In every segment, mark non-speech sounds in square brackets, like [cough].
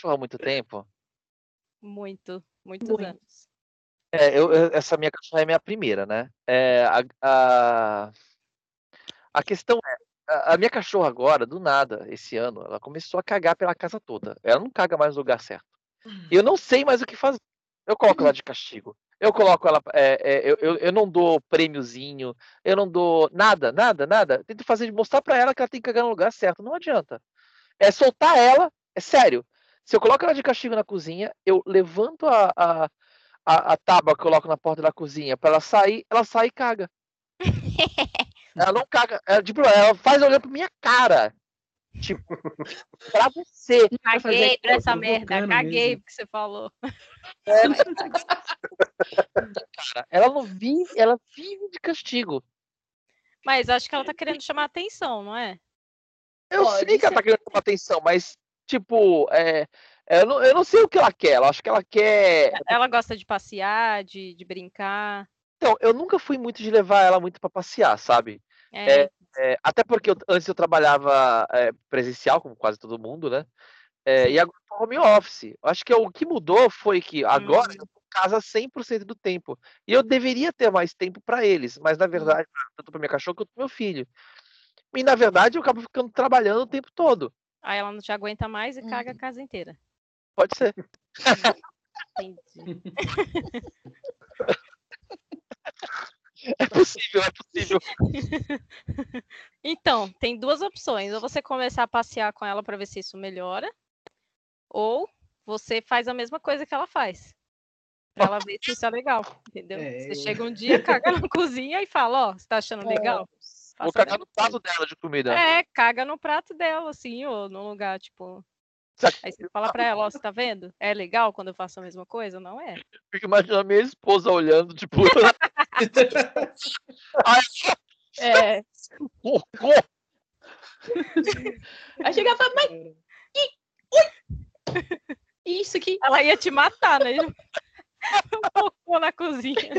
cachorro há muito tempo? Muito, muitos Muito. anos. É, eu, eu- essa minha cachorra é minha primeira, né? É, a, a, a questão é, a, a minha cachorra agora, do nada, esse ano, ela começou a cagar pela casa toda. Ela não caga mais no lugar certo. E eu não sei mais o que fazer. Eu coloco ela de castigo. Eu coloco ela. é, é, eu, eu, eu não dou prêmiozinho, eu não dou nada, nada, nada. Tento fazer, mostrar pra ela que ela tem que cagar no lugar certo. Não adianta. É soltar ela, é sério. Se eu coloco ela de castigo na cozinha, eu levanto a, a, a, a tábua que eu coloco na porta da cozinha pra ela sair, ela sai e caga. [laughs] ela não caga. Ela, tipo, ela faz olhando pra minha cara. Tipo, [laughs] pra você. Caguei pra essa merda, caguei mesmo. porque você falou. É, cara, ela não vive, ela vive de castigo. Mas acho que ela tá querendo chamar atenção, não é? Eu Pode sei que ela tá querendo chamar atenção, mas, tipo, é, eu, não, eu não sei o que ela quer. Eu acho que ela quer. Ela gosta de passear, de, de brincar. Então, eu nunca fui muito de levar ela muito pra passear, sabe? É, É, até porque eu- antes eu trabalhava é, presencial, como quase todo mundo, né? É, e agora home office. Eu acho que o que mudou foi que agora Hum. eu tô em casa 100% do tempo. E eu deveria ter mais tempo para eles, mas na verdade, tanto para minha cachorra quanto para meu filho. E na verdade eu acabo ficando trabalhando o tempo todo. Aí ela não te aguenta mais e caga a Uhum. casa inteira. Pode ser. Entendi. [laughs] É possível, é possível. [laughs] Então, tem duas opções. Ou você começar a passear com ela para ver se isso melhora, ou você faz a mesma coisa que ela faz. Pra ela ver se isso é legal, entendeu? É, você eu- chega um dia, caga na [laughs] cozinha e fala, ó, você tá achando legal? Vou A cagar no prato dela de comida. É, caga no prato dela, assim, ou num lugar, tipo. Aí você fala pra ela, ó, você tá vendo? É legal quando eu faço a mesma coisa? Não é. Fico imaginando a minha esposa olhando, tipo, [laughs] ai, É. Aí chega e fala, mas isso aqui. Ela ia te matar, né? [laughs] Um cocô na cozinha.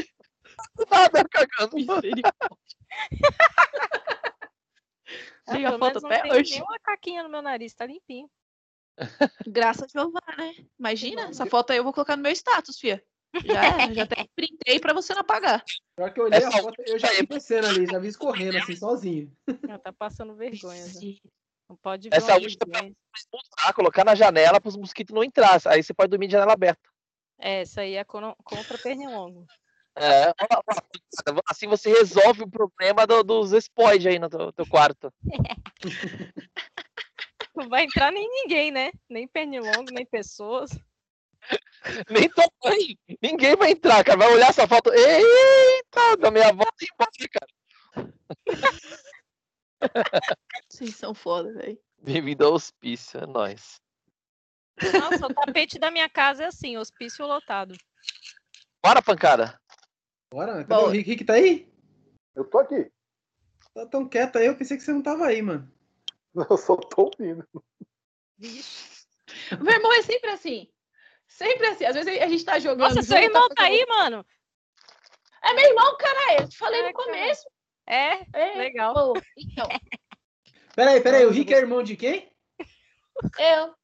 Nada cagando. Chega a foto menos não até tem hoje. nenhuma caquinha no meu nariz, tá limpinho. Graças a Jeová, né? Imagina, essa foto aí eu vou colocar no meu status, fia. Já [laughs] era, já até printei pra você não apagar. Pior que eu olhei a foto, eu já vi descendo ali, já vi escorrendo assim, sozinho. Ela tá passando vergonha. já. Sim. Não pode ver Essa uma última vergonha. Ah, colocar na janela para os mosquitos não entrar. Aí você pode dormir de janela aberta. É, essa aí é contra pernilongo. É, assim você resolve o problema do- dos spoids aí no teu, teu quarto. [laughs] Não vai entrar nem ninguém, né? Nem pernilongo, nem pessoas. [laughs] Nem tua mãe. Ninguém vai entrar, cara. Vai olhar essa foto. Eita, da minha avó e embora, cara. [laughs] Vocês são foda, velho. Bem-vindo ao hospício, é nóis. Nossa, o tapete da minha casa é assim, hospício lotado. Bora, pancada. Bora, cadê Bora. o Rick? Rick tá aí? Eu tô aqui. Tá tão quieto aí, eu pensei que você não tava aí, mano. [laughs] Eu só tô ouvindo. Meu irmão é sempre assim. Sempre assim. Às vezes a gente tá jogando. Nossa, seu junto, irmão tá fazendo- aí, mano? É meu irmão, cara. Eu falei É, no cara. começo. É, É, legal. pô, Então, [laughs] Peraí, peraí, o Rick é irmão de quem? eu.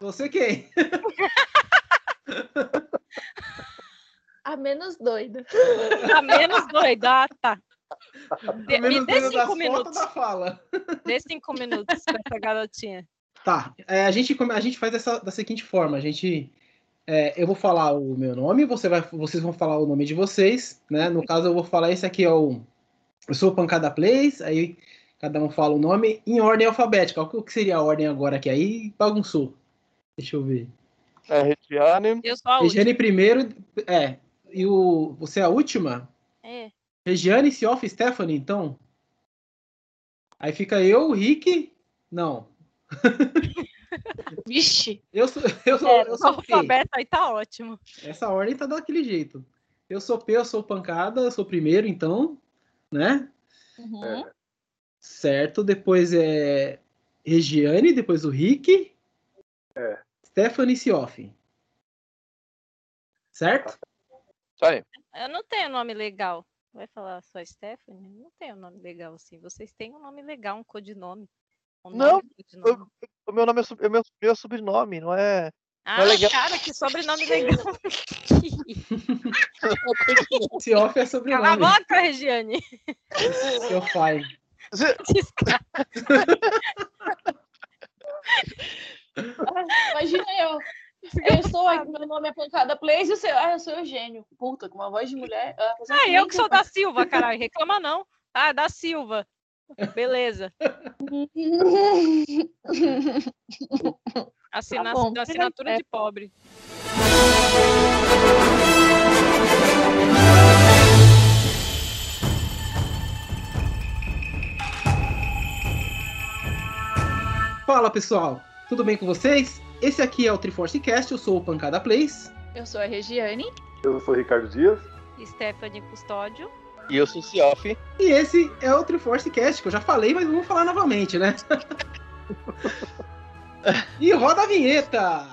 Você quem? [laughs] A menos doida. Tá menos doido. Ah, tá. [laughs] De- me Menos dê doido das cinco fotos minutos. da fala. Dê cinco minutos pra essa garotinha. Tá, é, a, gente, a gente faz dessa, da seguinte forma, a gente... é, eu vou falar o meu nome, você vai, vocês vão falar o nome de vocês, né? No caso, eu vou falar esse aqui é o... Eu sou o Pancada Plays, aí cada um fala o nome em ordem alfabética. O que seria a ordem agora aqui? Aí bagunçou. Deixa eu ver. É, Regiane. Eu sou a. Regiane primeiro, é. E o, você é a última? É. Regiane, Sioff, Stephanie, então? Aí fica eu, o Rick. Não. [laughs] Vixe. Eu sou, eu sou, É, eu o sou P. alfabeto aí tá ótimo. Essa ordem tá daquele jeito. Eu sou P, eu sou pancada, eu sou primeiro, então, né? Uhum. Certo. Depois é Regiane, depois o Rick. É. Stephanie Sioff. Certo? Isso aí. Eu não tenho nome legal. Vai falar só Stephanie? Não tenho nome legal assim. Vocês têm um nome legal, um codinome. O Não, nome de nome. O meu nome é, sub- é meu, meu sobrenome, não é. Ah, legal. cara, que sobrenome legal. [laughs] Esse off é Cala a sobrenome. boca, Regiane. Seu pai. Imagina eu. Eu estou aqui, meu nome é Pancada Plays e o seu. Ah, eu sou Eugênio. Puta, com uma voz de mulher. Ah, Ah, nem eu que sou da Silva, caralho. Reclama não. Ah, da Silva. Beleza. [laughs] Assina... Tá bom. Assinatura É. de pobre. Fala pessoal, tudo bem com vocês? Esse aqui é o Triforce Cast, eu sou o Pancada Plays. Eu sou a Regiane. Eu sou o Ricardo Dias. Stephanie Custódio. E eu sou o Cioff. E esse é o Triforce Cast, que eu já falei, mas vamos falar novamente, né? [laughs] e roda a vinheta!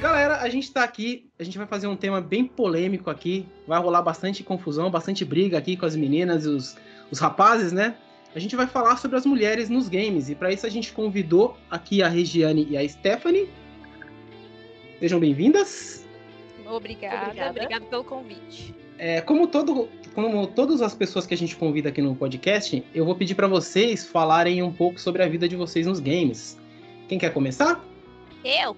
Galera, a gente tá aqui, a gente vai fazer um tema bem polêmico aqui. Vai rolar bastante confusão, bastante briga aqui com as meninas e os, os rapazes, né? A gente vai falar sobre as mulheres nos games. E para isso a gente convidou aqui a Regiane e a Stephanie. Sejam bem-vindas. Obrigada. Obrigada. Obrigada pelo convite. É, como, todo, como todas as pessoas que a gente convida aqui no podcast, eu vou pedir para vocês falarem um pouco sobre a vida de vocês nos games. Quem quer começar? Eu?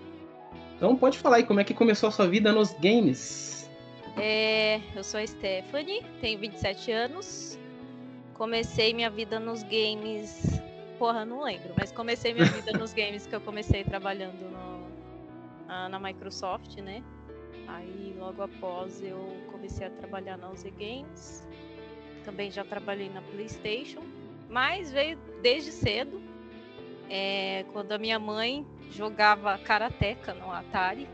Então pode falar aí como é que começou a sua vida nos games. É, eu sou a Stephanie, tenho 27 anos. Comecei minha vida nos games. Porra, não lembro, mas comecei minha vida nos [laughs] games que eu comecei trabalhando no- na, Microsoft, né? Aí logo após eu comecei a trabalhar na UZ Games. Também já trabalhei na PlayStation, mas veio desde cedo. É, quando a minha mãe jogava karateca no Atari.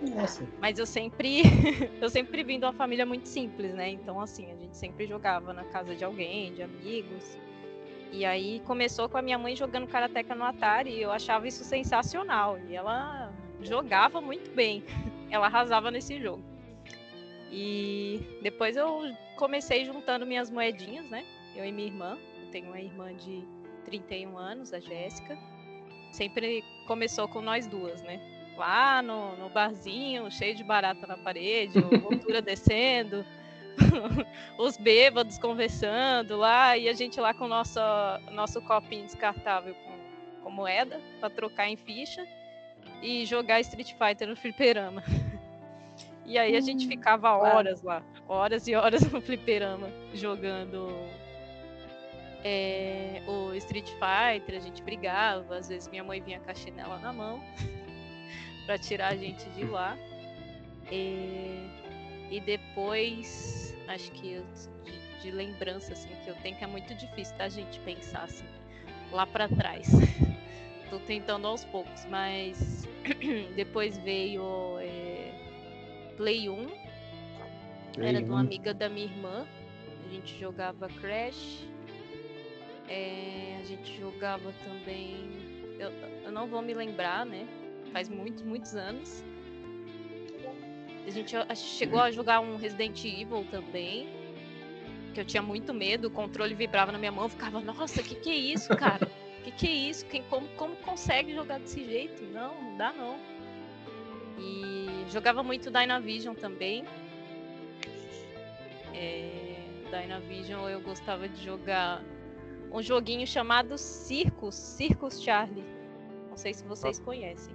Nossa. Mas eu sempre, [laughs] eu sempre vim de uma família muito simples, né? Então, assim, a gente sempre jogava na casa de alguém, de amigos. E aí começou com a minha mãe jogando karateca no Atari e eu achava isso sensacional. E ela jogava muito bem. [laughs] Ela arrasava nesse jogo. E depois eu comecei juntando minhas moedinhas, né? Eu e minha irmã. Eu tenho uma irmã de 31 anos, a Jéssica. Sempre começou com nós duas, né? Lá no, no barzinho, cheio de barata na parede, moldura [laughs] descendo, [laughs] os bêbados conversando lá, e a gente lá com o nosso, nosso copinho descartável com, com moeda para trocar em ficha e jogar Street Fighter no fliperama. [laughs] E aí a gente ficava horas lá, horas e horas no fliperama, jogando é, o Street Fighter, a gente brigava, às vezes minha mãe vinha com a chinela na mão para tirar a gente de lá. E, e depois, acho que eu- de, de lembrança assim que eu tenho que é muito difícil da gente pensar assim lá para trás. [laughs] Tô tentando aos poucos, mas [clears throat] depois veio é, Play 1, era de uma amiga da minha irmã. A gente jogava Crash. É, a gente jogava também. Eu, eu não vou me lembrar, né? Faz muitos, muitos anos. A gente chegou a jogar um Resident Evil também. Que eu tinha muito medo, o controle vibrava na minha mão, eu ficava, nossa, que que é isso, cara? Que que é isso? Quem, como, como consegue jogar desse jeito? Não, não dá não. E jogava muito Dynavision também. É, Dynavision eu gostava de jogar um joguinho chamado Circus, Circus Charlie. Não sei se vocês conhecem.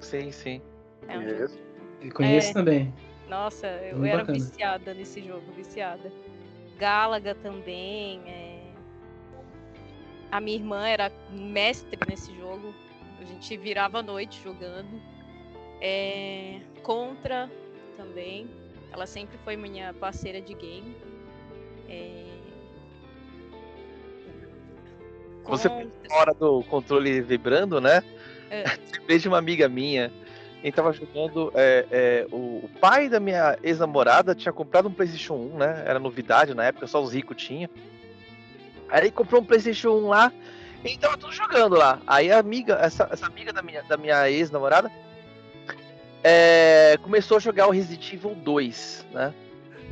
Sim, sim. É um Conheço. jogo- Eu conheço É. também. Nossa, eu Muito era bacana. viciada nesse jogo, viciada. Galaga também. é. A minha irmã era mestre nesse jogo. A gente virava a noite jogando. É, Contra também. Ela sempre foi minha parceira de game. É, Você- hora do controle vibrando, né? É. [laughs] De uma amiga minha. Quem tava jogando. é, é, o, o pai da minha ex-namorada tinha comprado um PlayStation 1, né? Era novidade na época, só os ricos tinham. Aí ele comprou um PlayStation 1 lá e tava tudo jogando lá. Aí a amiga, essa, essa amiga da minha, da minha ex-namorada é, começou a jogar o Resident Evil 2, né?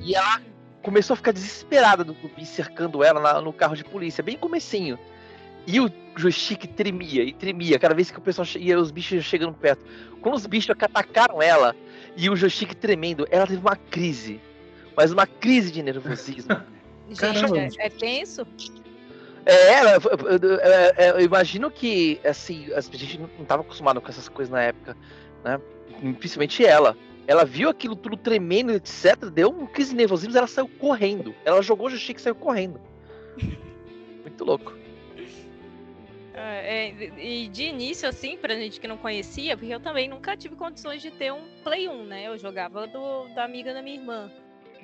E ela começou a ficar desesperada do zumbi cercando ela na- no carro de polícia, bem comecinho. E o joystick tremia e tremia cada vez que o pessoal ia os bichos chegando perto. Quando os bichos atacaram ela e o joystick tremendo, ela teve uma crise. Mas uma crise de nervosismo. [laughs] Gente, é, é tenso? É, ela- eu, eu- eu- eu imagino que, assim, a gente não estava acostumado com essas coisas na época, né? Principalmente ela. Ela viu aquilo tudo tremendo, etc. Deu um crise de nervosismo, ela saiu correndo. Ela jogou o joystick e saiu correndo. [laughs] Muito louco. É, e de início, assim, pra gente que não conhecia, porque eu também nunca tive condições de ter um Play 1, né? Eu jogava do, da amiga da minha irmã.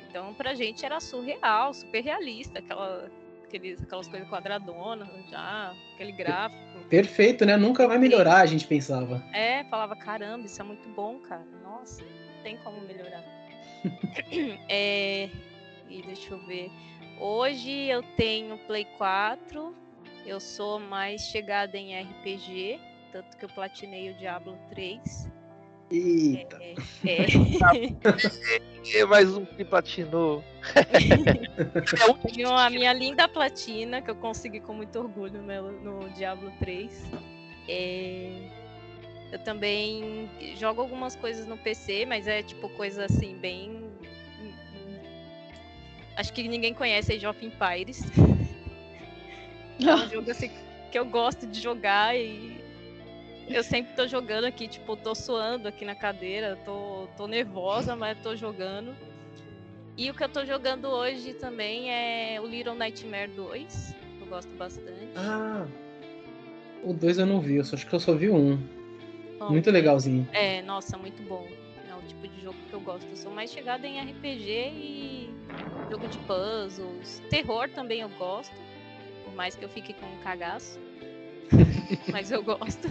Então, pra gente era surreal, super realista, aquela, aqueles, aquelas coisas quadradonas já, aquele gráfico. Perfeito, né? Nunca vai melhorar, a gente pensava. É, falava, caramba, isso é muito bom, cara. Nossa, não tem como melhorar. [laughs] é, e deixa eu ver. Hoje eu tenho Play 4. Eu sou mais chegada em RPG. Tanto que eu platinei o Diablo 3. Eita. É, é. E mais um que platinou. é Tenho a minha linda platina, que eu consegui com muito orgulho no, no Diablo 3. É, Eu também jogo algumas coisas no PC, mas é tipo coisa assim, bem. Acho que ninguém conhece Age of Empires. É um jogo assim que eu gosto de jogar e eu sempre tô jogando aqui, tipo, tô suando aqui na cadeira, tô, tô nervosa, mas tô jogando. E o que eu tô jogando hoje também é o Little Nightmare 2. que Eu gosto bastante. Ah. O 2 eu não vi, eu só, acho que eu só vi um. Bom, Muito legalzinho. É, nossa, muito bom. É o tipo de jogo que eu gosto. Eu sou mais chegada em RPG e jogo de puzzles. Terror também eu gosto. Mais que eu fique com um cagaço. [laughs] mas eu gosto.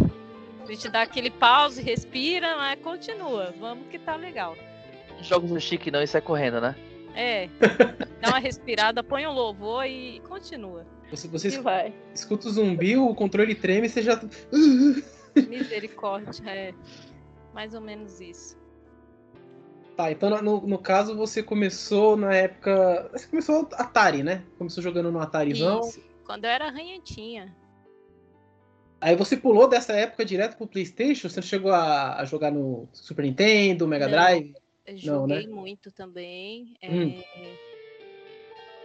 A gente dá aquele pause, respira, mas continua. Vamos que tá legal. jogo no chique não e sai correndo, né? É. [laughs] Dá uma respirada, põe um louvor e continua. Você, você E vai. escuta o zumbi, o controle treme e você já. [laughs] Misericórdia, é. Mais ou menos isso. Tá, então no- no, no caso você começou na época. Você começou Atari, né? Começou jogando no Atarizão. Isso. Quando eu era ranhentinha. Aí você pulou dessa época direto pro PlayStation? Você chegou a, a jogar no Super Nintendo, Mega Não. Drive? Eu Não, né? joguei muito também. é, Hum.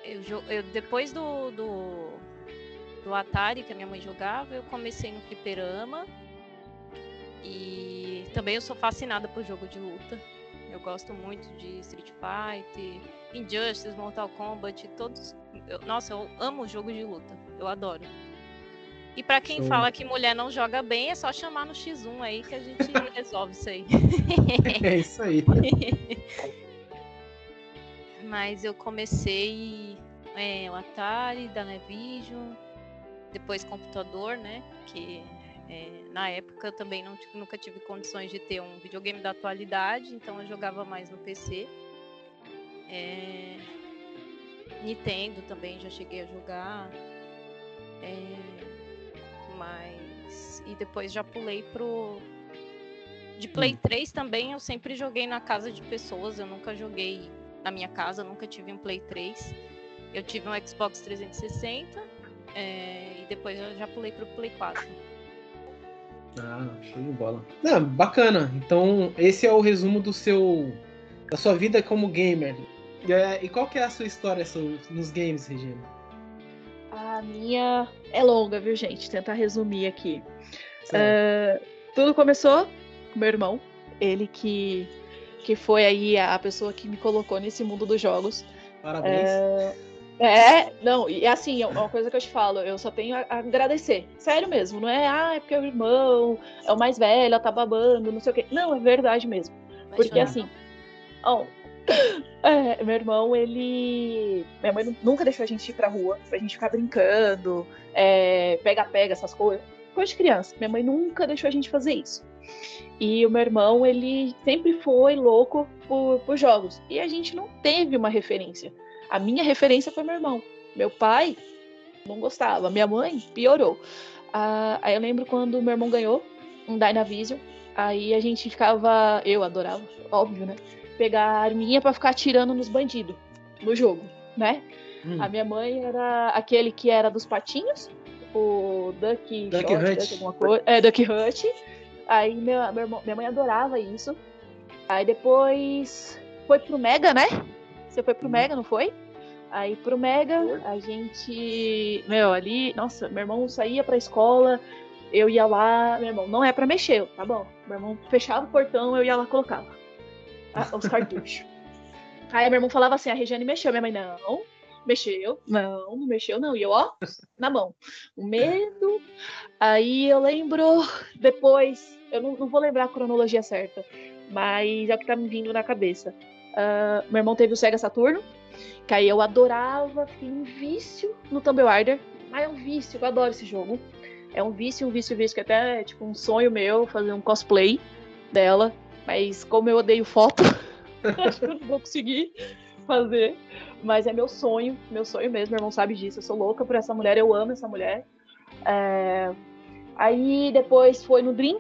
eu, eu- depois do, do, do Atari que a minha mãe jogava, eu comecei no fliperama. E também eu sou fascinada por jogo de luta. Eu gosto muito de Street Fighter, Injustice, Mortal Kombat, todos. Eu- nossa, eu amo jogo de luta. Eu adoro. E pra quem Show. fala que mulher não joga bem, é só chamar no X1 aí que a gente [laughs] resolve isso aí. É isso aí. [laughs] Mas eu comecei é, o Atari, da Nevision, depois computador, né? Que é, na época eu também não, nunca tive condições de ter um videogame da atualidade, então eu jogava mais no PC. É, Nintendo também já cheguei a jogar. É, mas. E depois já pulei pro. De Play 3 também eu sempre joguei na casa de pessoas, eu nunca joguei na minha casa, nunca tive um Play 3. Eu tive um Xbox 360 é, e depois eu já pulei pro Play 4. Ah, show de bola. Não, bacana. Então, esse é o resumo do seu. da sua vida como gamer. E, é- e qual que é a sua história so- nos games, Regina? A minha é longa, viu, gente? Tentar resumir aqui. É, tudo começou com meu irmão, ele que, que foi aí a pessoa que me colocou nesse mundo dos jogos. Parabéns. É, não, e assim, é uma coisa que eu te falo, eu só tenho a agradecer. Sério mesmo, não é, ah, é porque é o irmão, é o mais velho, ela tá babando, não sei o quê. Não, é verdade mesmo. Porque assim, ó, é, meu irmão, ele. Minha mãe nu- nunca deixou a gente ir pra rua, pra gente ficar brincando, é, pega-pega, essas coisas. Coisa de criança. Minha mãe nunca deixou a gente fazer isso. E o meu irmão, ele sempre foi louco por, por jogos. E a gente não teve uma referência. A minha referência foi meu irmão. Meu pai não gostava. Minha mãe piorou. Ah, aí eu lembro quando meu irmão ganhou um Dynavision. Aí a gente ficava. Eu adorava, óbvio, né? Pegar a arminha pra ficar atirando nos bandidos. no jogo, né? Hum. A minha mãe era aquele que era dos patinhos, o Duck, Duck Short, Hunt. Duck alguma coisa. É, Duck Hunt. Aí meu, meu irmão- minha mãe adorava isso. Aí depois foi pro Mega, né? Você foi pro Uhum. Mega, não foi? Aí pro Mega, a gente. Meu, ali. Nossa, meu irmão saía pra escola, eu ia lá. Meu irmão, não é pra mexer, tá bom. Meu irmão fechava o portão, eu ia lá colocava ah, os cartuchos. Aí meu irmão falava assim: a Regiane mexeu. Minha mãe, não. Mexeu? Não, não mexeu, não. E eu, ó, na mão. O medo. Aí eu lembro depois, eu não, não vou lembrar a cronologia certa, mas é o que tá me vindo na cabeça. Ah, meu irmão teve o Sega Saturno, que aí eu adorava, fiquei um vício no Tomb Raider. Ah, é um vício, eu adoro esse jogo. É um vício, um vício, um vício, que até é tipo um sonho meu fazer um cosplay dela. Mas como eu odeio foto, [laughs] acho que eu não vou conseguir fazer. Mas é meu sonho, meu sonho mesmo, meu irmão sabe disso. Eu sou louca por essa mulher, eu amo essa mulher. É, Aí depois foi no Dream,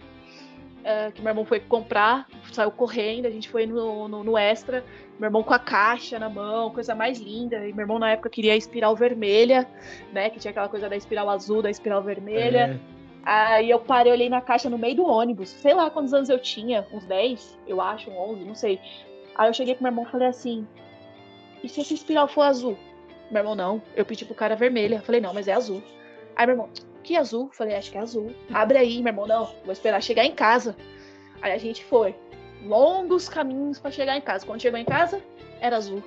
é, que meu irmão foi comprar, saiu correndo, a gente foi no, no, no Extra, meu irmão com a caixa na mão, coisa mais linda. E meu irmão na época queria a espiral vermelha, né? Que tinha aquela coisa da espiral azul, da espiral vermelha. É. Aí eu parei, olhei na caixa no meio do ônibus. Sei lá quantos anos eu tinha, uns 10, eu acho, 11, não sei. Aí eu cheguei pro meu irmão e falei assim: e se essa espiral for azul? Meu irmão, não. Eu pedi pro cara vermelha. Falei, não, mas é azul. Aí meu irmão, que azul? Falei, acho que é azul. Abre aí, meu irmão, não. Vou esperar chegar em casa. Aí a gente foi. Longos caminhos pra chegar em casa. Quando chegou em casa, era azul.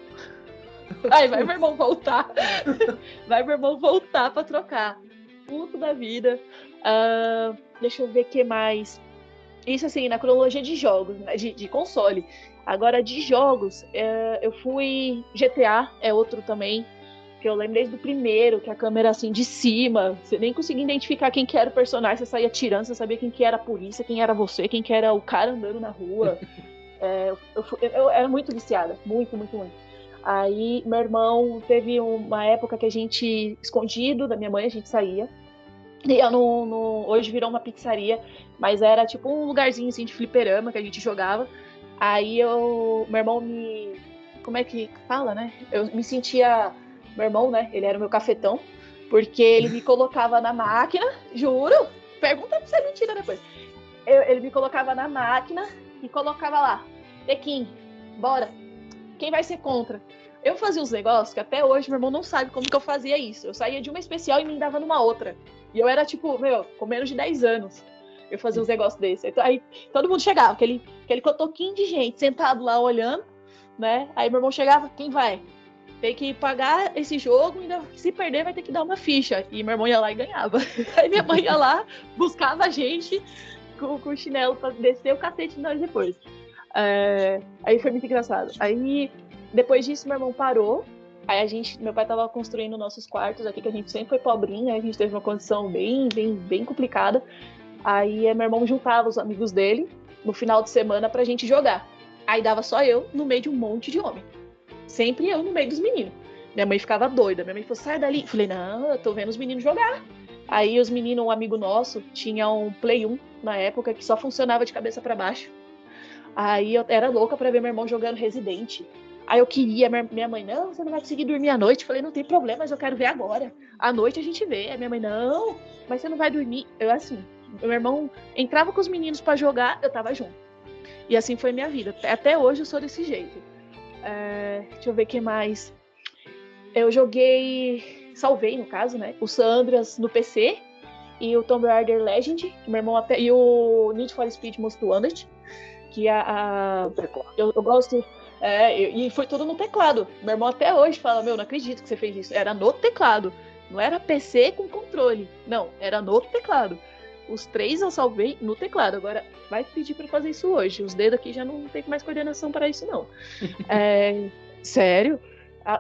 [laughs] Aí vai meu irmão voltar. [laughs] Vai meu irmão voltar pra trocar. Puto da vida. Ah, deixa eu ver o que mais. Isso assim, na cronologia de jogos, né, de, de console. Agora, de jogos, é, eu fui. GTA é outro também. Que eu lembro desde o primeiro, que a câmera assim de cima. Você nem conseguia identificar quem que era o personagem, você saía tirando, você sabia quem que era a polícia, quem era você, quem que era o cara andando na rua. [laughs] É, eu, eu eu era muito viciada, muito, muito, muito. Aí meu irmão teve uma época que a gente, escondido da minha mãe, a gente saía. No, no- hoje virou uma pizzaria, mas era tipo um lugarzinho assim de fliperama que a gente jogava. Aí eu, meu irmão me, como é que fala, né? Eu me sentia, meu irmão, né? Ele era o meu cafetão, porque ele me [laughs] colocava na máquina, juro. Pergunta se é mentira depois. Eu- ele me colocava na máquina e colocava lá, Tequim, bora. Quem vai ser contra? Eu fazia uns negócios que até hoje meu irmão não sabe como que eu fazia isso. Eu saía de uma especial e me dava numa outra. E eu era tipo, meu, com menos de 10 anos. Eu fazia uns negócios desses. Então, Aí todo mundo chegava, aquele, aquele cotoquinho de gente sentado lá olhando, né? Aí meu irmão chegava, quem vai? Tem que pagar esse jogo, ainda se perder vai ter que dar uma ficha. E meu irmão ia lá e ganhava. [laughs] Aí minha mãe ia lá, buscava a gente com, com o chinelo pra descer o cacete nós depois. É, aí foi muito engraçado. Aí, depois disso, meu irmão parou. Aí a gente, meu pai tava construindo nossos quartos aqui, que a gente sempre foi pobrinho? A gente teve uma condição bem, bem, bem complicada. Aí eh, meu irmão juntava os amigos dele no final de semana pra gente jogar. Aí dava só eu no meio de um monte de homem. Sempre eu no meio dos meninos. Minha mãe ficava doida. Minha mãe falou: sai dali. Eu falei: não, eu tô vendo os meninos jogar. Aí os meninos, um amigo nosso, tinha um Play 1 na época que só funcionava de cabeça pra baixo. Aí eu era louca pra ver meu irmão jogando Resident. Aí eu queria, minha mãe, não, você não vai conseguir dormir à noite. Eu falei, não tem problema, mas eu quero ver agora. À noite a gente vê. Aí minha mãe, não, mas você não vai dormir. Eu assim, meu irmão entrava com os meninos pra jogar, eu tava junto. E assim foi minha vida. Até- hoje eu sou desse jeito. É, deixa eu ver o que mais. Eu joguei, salvei no caso, né? O San Andreas no PC e o Tomb Raider Legend, meu irmão até e o Need for Speed Most Wanted, que a, a- Teclado. eu, eu gosto. É, e foi tudo no teclado. Meu irmão até hoje fala: Meu, não acredito que você fez isso. Era no teclado. Não era PC com controle. Não, era no teclado. Os três eu salvei no teclado. Agora, vai pedir pra fazer isso hoje. Os dedos aqui já não tem mais coordenação para isso, não. [laughs] É, sério?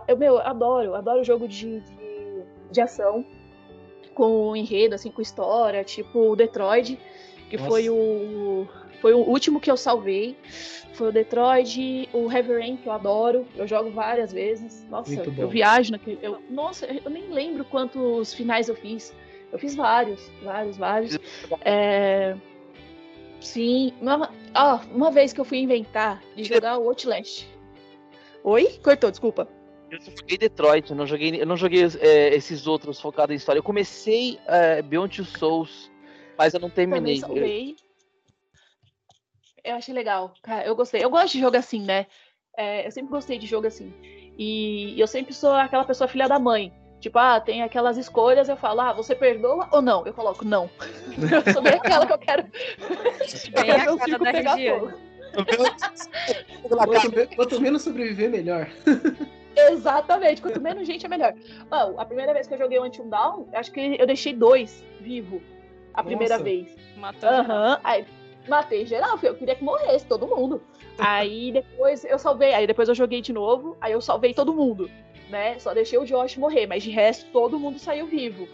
Eu, meu, adoro. Adoro jogo de, de, de ação. Com enredo, assim, com história. Tipo o Detroit, que Nossa. foi o, foi o último que eu salvei. Foi o Detroit, o Heavy Rain, que eu adoro. Eu jogo várias vezes. Nossa, Muito bom. eu viajo naquele. Eu, nossa, eu nem lembro quantos finais eu fiz. Eu fiz vários, vários, vários. É, Sim. Uma, ó, uma vez que eu fui inventar de jogar o Outlast. Oi? Cortou, desculpa. Eu só joguei Detroit, eu não joguei, eu não joguei é, esses outros focados em história. Eu comecei é, Beyond Two Souls, mas eu não terminei. Também salvei. Eu achei legal, cara, eu gostei. Eu gosto de jogo assim, né? É, eu sempre gostei de jogo assim. E eu sempre sou aquela pessoa filha da mãe. Tipo, ah, tem aquelas escolhas, eu falo, ah, você perdoa ou não? Eu coloco não. [laughs] eu sou bem aquela que eu quero. [laughs] eu Bem a quero cara meu da pegar fogo. Quanto, quanto menos sobreviver, melhor. [laughs] Exatamente, quanto menos gente é melhor. Mano, a primeira vez que eu joguei o Until Down, acho que eu deixei dois vivo. A primeira Nossa. vez. Matou Aham, aí matei geral, eu queria que morresse todo mundo. [laughs] Aí depois eu salvei, aí depois eu joguei de novo, aí eu salvei todo mundo, né? Só deixei o Josh morrer, mas de resto todo mundo saiu vivo.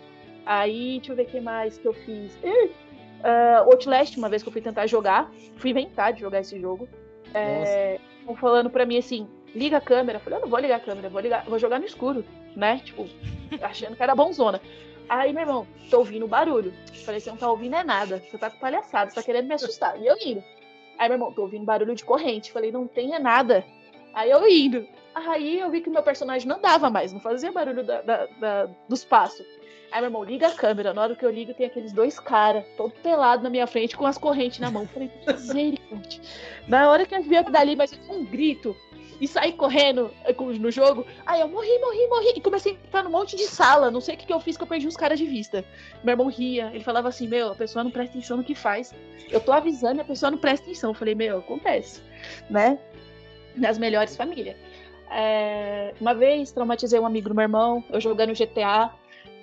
Aí, deixa eu ver o que mais que eu fiz. Ah, Outlast, uma vez que eu fui tentar jogar, fui inventar de jogar esse jogo. É, falando pra mim assim, liga a câmera. Eu falei, eu não vou ligar a câmera, vou ligar, vou jogar no escuro, né? Tipo, [laughs] achando que era bonzona. Aí, meu irmão, tô ouvindo barulho. Falei, você não tá ouvindo é nada. Você tá com palhaçada, você tá querendo me assustar. E eu indo. Aí, meu irmão, tô ouvindo barulho de corrente. Falei, não tem é nada. Aí eu indo. Aí eu vi que meu personagem não andava mais, não fazia barulho da- da- da- dos passos. Aí, meu irmão, liga a câmera. Na hora que eu ligo, tem aqueles dois caras, todo pelado na minha frente, com as correntes na mão. Falei, [laughs] misericórdia. Na hora que eu vi dali, mas um grito e saí correndo eh, no jogo. Aí eu morri, morri, morri. E comecei a entrar num monte de sala. Não sei o que, que eu fiz, que eu perdi os caras de vista. Meu irmão ria. Ele falava assim: Meu, a pessoa não presta atenção no que faz. Eu tô avisando e a pessoa não presta atenção. Eu falei: Meu, acontece, né? Nas melhores famílias. É, uma vez traumatizei um amigo do meu irmão, eu jogando GTA.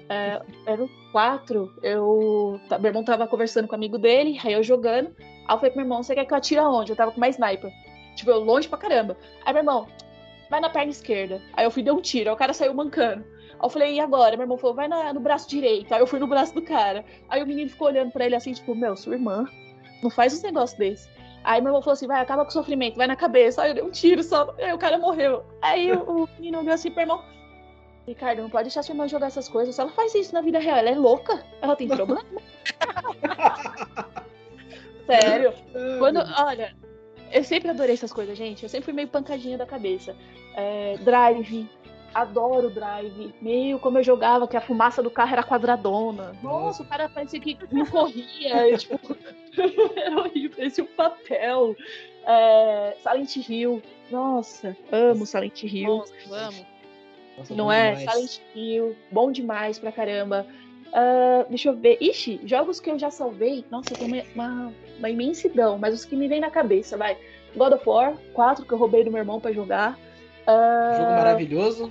é, era o 4. Eu, meu irmão tava conversando com o amigo dele, aí eu jogando. Aí eu falei pro meu irmão: Você quer que eu atire aonde? Eu tava com uma sniper. Tipo, eu longe pra caramba. Aí meu irmão, vai na perna esquerda. Aí eu fui dar um tiro, aí o cara saiu mancando. Aí eu falei, e agora? Meu irmão falou, vai na- no braço direito. Aí eu fui no braço do cara. Aí o menino ficou olhando pra ele assim, tipo, meu, sua irmã, não faz um negócio desse. Aí meu irmão falou assim, vai, acaba com o sofrimento, vai na cabeça. Aí eu dei um tiro só, aí o cara morreu. Aí o, o menino olhou assim pro irmão, Ricardo, não pode deixar sua irmã jogar essas coisas. Se ela faz isso na vida real, ela é louca. Ela tem [laughs] problema. Sério. Quando, olha, eu sempre adorei essas coisas, gente. Eu sempre fui meio pancadinha da cabeça. É, drive, adoro drive. Meu, como eu jogava, que a fumaça do carro era quadradona. Nossa, Nossa. o cara parecia que não corria. [laughs] tipo, [laughs] era horrível, parecia um papel. É, Silent Hill. Nossa, amo Silent Hill. Monstro, amo. Nossa, Não é? demais. Silent Hill, bom demais pra caramba. Ah, deixa eu ver. Ixi, jogos que eu já salvei. Nossa, tenho uma, uma, uma imensidão, mas os que me vêm na cabeça, vai. God of War 4, que eu roubei do meu irmão pra jogar. Ah, Jogo maravilhoso.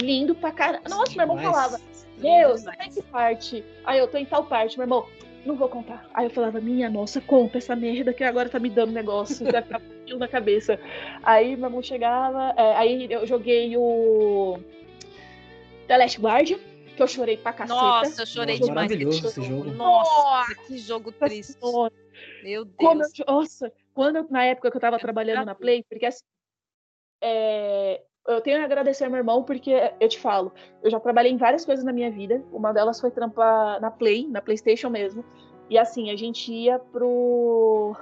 lindo pra caramba. Nossa, meu irmão falava, Deus, tá em que parte? Aí eu tô em tal parte, meu irmão. Não vou contar. Aí eu falava, minha nossa, conta essa merda que agora tá me dando negócio. Vai ficar aquilo na cabeça. Aí meu irmão chegava. é, aí eu joguei o. The Last Guardian, que eu chorei pra caceta. Nossa, eu chorei Nossa, demais. maravilhoso esse jogo. Nossa, que jogo triste. Nossa, Meu como Deus. eu, nossa, quando eu- na época que eu tava É trabalhando na. Play, porque assim, é, eu tenho a agradecer ao meu irmão, porque eu te falo, eu já trabalhei em várias coisas na minha vida. Uma delas foi trampar na Play, na PlayStation mesmo. E assim, a gente ia pro.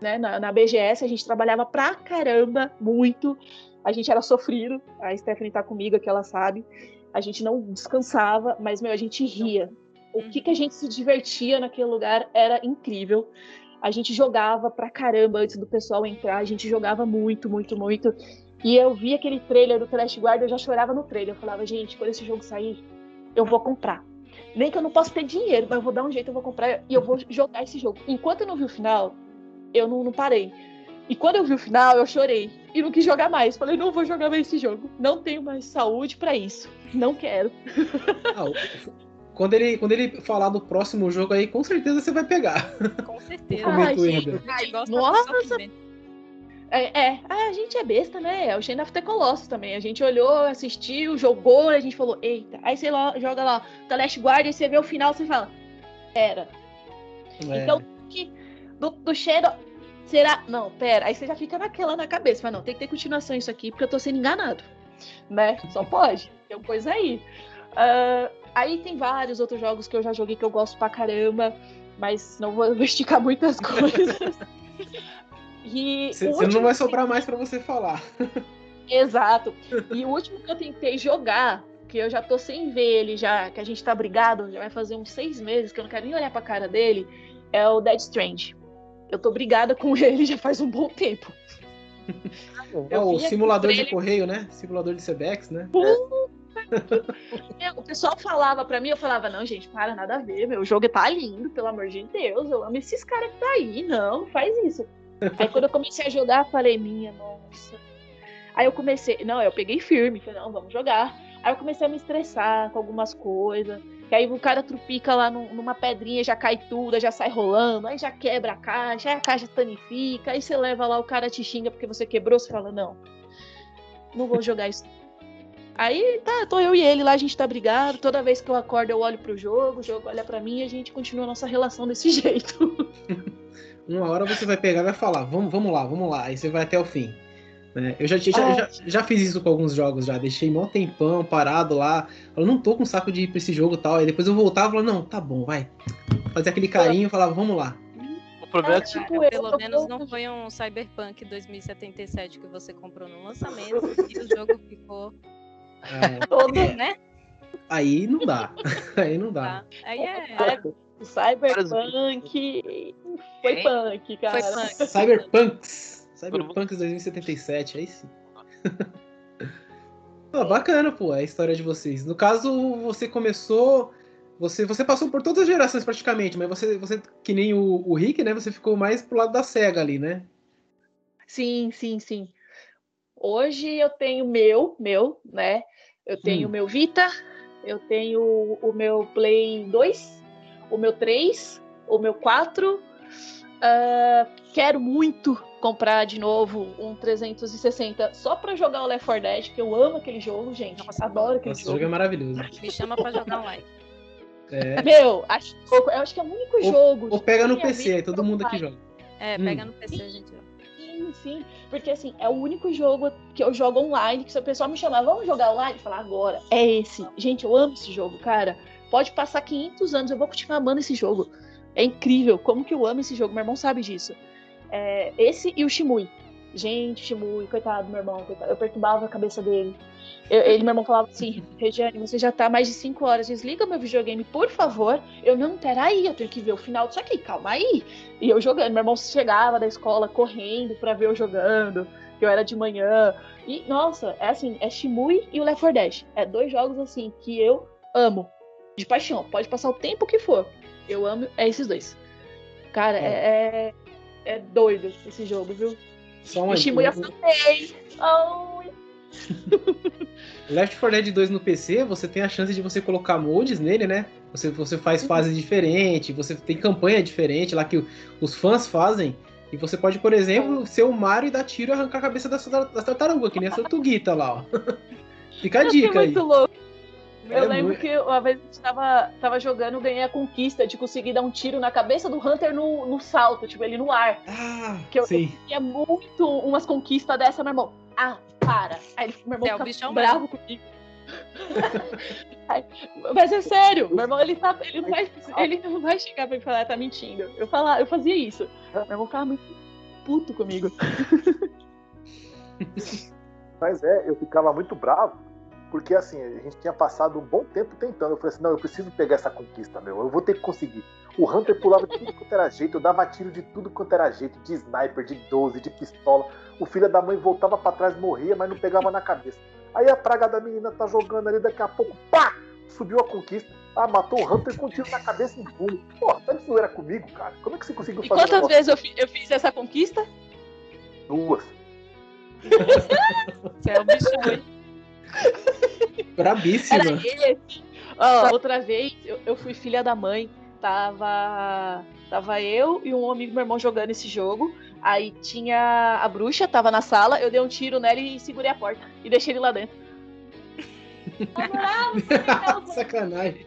Né, na, na BGS, a gente trabalhava pra caramba, muito. A gente era sofrido. A Stephanie tá comigo, que ela sabe. A gente não descansava, mas, meu, a gente ria. O que, que a gente se divertia naquele lugar era incrível. A gente jogava pra caramba antes do pessoal entrar, a gente jogava muito, muito, muito. E eu vi aquele trailer do Last Guard, eu já chorava no trailer. Eu falava, gente, quando esse jogo sair, eu vou comprar. Nem que eu não possa ter dinheiro, mas eu vou dar um jeito, eu vou comprar e eu vou jogar esse jogo. Enquanto eu não vi o final, eu não, não parei. E quando eu vi o final, eu chorei. E não quis jogar mais. Falei, não vou jogar mais esse jogo. Não tenho mais saúde pra isso. Não quero. Ah, quando, ele, quando ele falar do próximo jogo aí, com certeza você vai pegar. Com certeza. [laughs] Ai, gente, nossa. sofrimento. É, é, a gente é besta, né? É o Chain of the Colossus também. A gente olhou, assistiu, jogou, a gente falou, eita. Aí você lá, joga lá, The Last Guard, aí você vê o final, você fala, pera. É, Então, que, do, do Shadow, será? Não, pera. Aí você já fica naquela na cabeça. Mas não, tem que ter continuação isso aqui, porque eu tô sendo enganado. Né? Só pode. Tem uma coisa aí. Ah, aí tem vários outros jogos que eu já joguei que eu gosto pra caramba. Mas não vou [laughs] esticar muitas coisas. E não vai sobrar mais pra você falar. Exato. E o último que eu tentei jogar, que eu já tô sem ver ele, já que a gente tá brigado, já vai fazer uns seis meses que eu não quero nem olhar pra cara dele, é o Dead Strange. Eu tô brigada com [laughs] ele já faz um bom tempo. É o simulador de correio, né? Simulador de Sebex, né? É, O pessoal falava pra mim, eu falava, não, gente, para, nada a ver, meu, jogo tá lindo, pelo amor de Deus, eu amo esses caras que tá aí, não, faz isso. Aí quando eu comecei a jogar, eu falei, minha nossa. Aí eu comecei, não, eu peguei firme, falei, não, vamos jogar. Aí eu comecei a me estressar com algumas coisas, que aí o cara trupica lá num- numa pedrinha, já cai tudo, já sai rolando, aí já quebra a caixa, aí a caixa tanifica, aí você leva lá, o cara te xinga porque você quebrou, você fala, não, não vou jogar isso Aí tá, tô eu e ele lá, a gente tá brigado. Toda vez que eu acordo, eu olho pro jogo, o jogo olha pra mim e a gente continua a nossa relação desse [laughs] jeito. Uma hora você vai pegar e vai falar, vamos, vamos lá, vamos lá. Aí você vai até o fim. Né? Eu já, já, É. já, já fiz isso com alguns jogos já. Deixei mó tempão parado lá. Eu não tô com saco de ir pra esse jogo e tal. Aí depois eu voltava e falava, não, tá bom, vai. Fazer aquele carinho e falava, vamos lá. O problema é que tipo, eu- pelo menos não foi um Cyberpunk 2077 que você comprou no lançamento [laughs] e o jogo ficou, É, [laughs] Todo né? aí não dá. [laughs] Aí não dá. Tá. Aí é. o Cyberpunk foi Hein? punk, cara. Foi punk. Cyberpunks. Cyberpunks 2077, aí sim. Pô, bacana, pô, a história de vocês. No caso, você começou. Você, você passou por todas as gerações praticamente, mas você, você que nem o, o Rick, né? Você ficou mais pro lado da SEGA ali, né? Sim, sim, sim. Hoje eu tenho meu, meu, né? Eu tenho o Hum. meu Vita, eu tenho o meu Play 2, o meu 3, o meu 4. Ah, quero muito comprar de novo um 360 só pra jogar o Left 4 Dead, que eu amo aquele jogo, gente. Nossa, Adoro aquele Nossa, esse jogo. jogo é maravilhoso. Me chama pra jogar online. É. Meu, acho, eu acho que é o único Ou- jogo. Ou pega no PC, aí todo mundo aqui joga. É, Hum. pega no PC, gente. Sim, sim. Porque assim, é o único jogo que eu jogo online, que se o pessoal me chamar, vamos jogar online? Eu falar agora. É esse. Gente, eu amo esse jogo, cara. Pode passar 500 anos, eu vou continuar amando esse jogo. É incrível como que eu amo esse jogo. Meu irmão sabe disso. É, esse e o Shimui. Gente, Shimui, coitado do meu irmão, coitado. Eu perturbava a cabeça dele. Eu- ele, meu irmão falava assim, Regiane, você já tá mais de 5 horas, desliga meu videogame, por favor. Eu não, peraí, eu tenho que ver o final disso aqui, calma aí. E eu jogando, meu irmão chegava da escola correndo pra ver eu jogando, que eu era de manhã. E, nossa, é assim, é Shimui e o Left 4 Dead. É dois jogos, assim, que eu amo. De paixão. Pode passar o tempo que for. Eu amo, é esses dois. Cara, é, é, é doido esse jogo, viu? Só uma, O Shimui eu falei. Ai, [laughs] Left 4 Dead 2 no PC, você tem a chance de você colocar mods nele, né? Você, você faz Uhum. fases diferentes, você tem campanha diferente lá que os fãs fazem. E você pode, por exemplo, ser o Mario e dar tiro e arrancar a cabeça das, das tartarugas, que nem a Tortuguita lá, ó. [laughs] Fica a dica aí. muito louco. Eu É lembro muito- que uma vez a gente tava, tava jogando, eu ganhei a conquista de conseguir dar um tiro na cabeça do Hunter no, no salto, tipo, ele no ar. Ah, Que eu- sim. E é muito umas conquistas dessa, meu irmão. Ah, para. Aí ele- meu irmão É, o fica bichão bravo comigo. [laughs] Aí, Mas é sério, meu irmão, ele, tá, ele, não vai, ele não vai chegar pra mim e falar, tá mentindo. Eu, falar, eu fazia isso. Meu irmão ficava muito puto comigo. [laughs] Mas é, eu ficava muito bravo, porque assim, a gente tinha passado um bom tempo tentando. Eu falei assim, não, eu preciso pegar essa conquista, meu. Eu vou ter que conseguir. O Hunter pulava de tudo quanto era jeito, eu dava tiro de tudo quanto era jeito, de sniper, de 12, de pistola. O filho da mãe voltava pra trás, morria, mas não pegava na cabeça. Aí a praga da menina tá jogando ali, daqui a pouco, pá! Subiu a conquista. Ah, matou o Hunter com um tiro na cabeça e pulo. Pô, tá de zoeira comigo, cara? Como é que você conseguiu E fazer um quantas vezes eu, fi- eu fiz essa conquista? duas? [laughs] Você é o bichão, hein? [laughs] Brabíssima. Era esse. Ó, outra vez, eu, eu fui filha da mãe. Tava, tava eu e um amigo meu irmão jogando esse jogo. Aí tinha a bruxa, tava na sala. Eu dei um tiro nela e segurei a porta. E deixei ele lá dentro. Adorava [laughs] sacanear os outros. Sacanagem.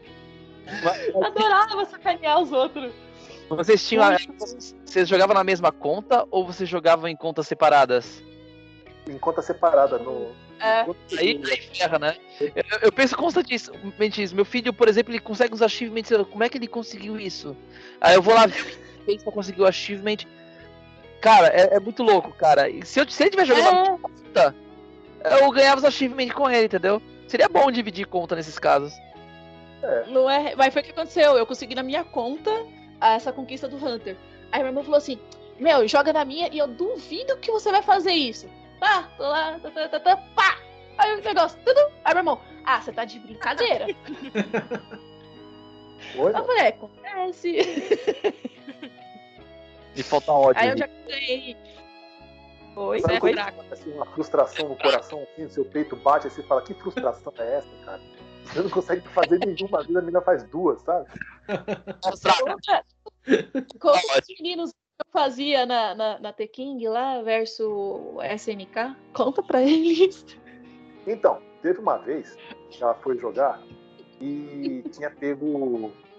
Adorava sacanear os outros. Vocês tinham. Vocês jogavam na mesma conta ou vocês jogavam em contas separadas? Em conta separada no. É. Aí, aí ferra, né? Eu, eu penso constantemente isso. Meu filho, por exemplo, ele consegue os achievements. Como é que ele conseguiu isso? Aí eu vou lá ver o que ele fez pra conseguir o achievement. Cara, é, é muito louco, cara. E se, eu, se ele tiver jogando na É. conta, eu ganhava os achievements com ele, entendeu? Seria bom dividir conta nesses casos. Não é, mas foi o que aconteceu. Eu consegui na minha conta essa conquista do Hunter. Aí meu irmão falou assim: Meu, joga na minha e eu duvido que você vai fazer isso. Tá, tô lá, tá, tá, tá, tá, pá! Aí o negócio, tudo. Aí meu irmão, ah, você tá de brincadeira. [laughs] Oi? Eu falei, é, acontece. E falta ódio. Aí eu já ganhei. Oi, Sabe Você é quando fraco. acontece uma frustração no coração, assim, no seu peito bate, aí você fala, que frustração é essa, cara? Você não consegue fazer nenhuma, vezes a menina faz duas, sabe? Como os meninos eu fazia na, na, na T-King lá, versus SNK, conta pra [laughs] eles. Então, teve uma vez que ela foi jogar e [laughs] tinha pego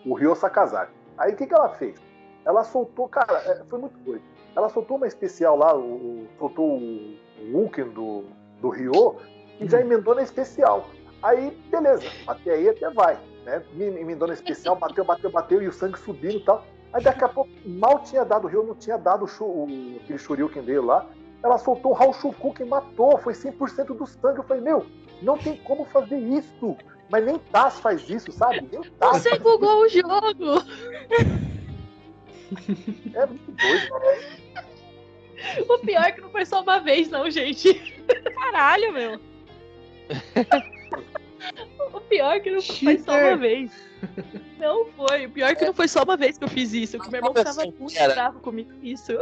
o, Ryo Sakazaki. Aí o que, que ela fez? Ela soltou, cara, é, foi muito doido. Ela soltou uma especial lá, o, o- soltou o, o Vulcan do, do Ryo e já emendou na especial. Aí, beleza, até aí até vai, né? Me- Emendou na especial, bateu, bateu, bateu e o sangue subindo e tal. Aí daqui a pouco, mal tinha dado o Ryo, não tinha dado o, o, aquele Shuriken dele lá. Ela soltou o Haoshuku que matou, foi 100% do sangue. Eu falei, meu, não tem como fazer isso. Mas nem Taz faz isso, sabe? Nem Taz Você bugou o jogo! é muito doido. O pior é que não foi só uma vez, não, gente. Caralho, meu. O pior é que não foi só uma vez. [laughs] Não foi. O pior é que não foi só uma vez que eu fiz isso. Que meu irmão ficava muito Era. bravo comigo com isso.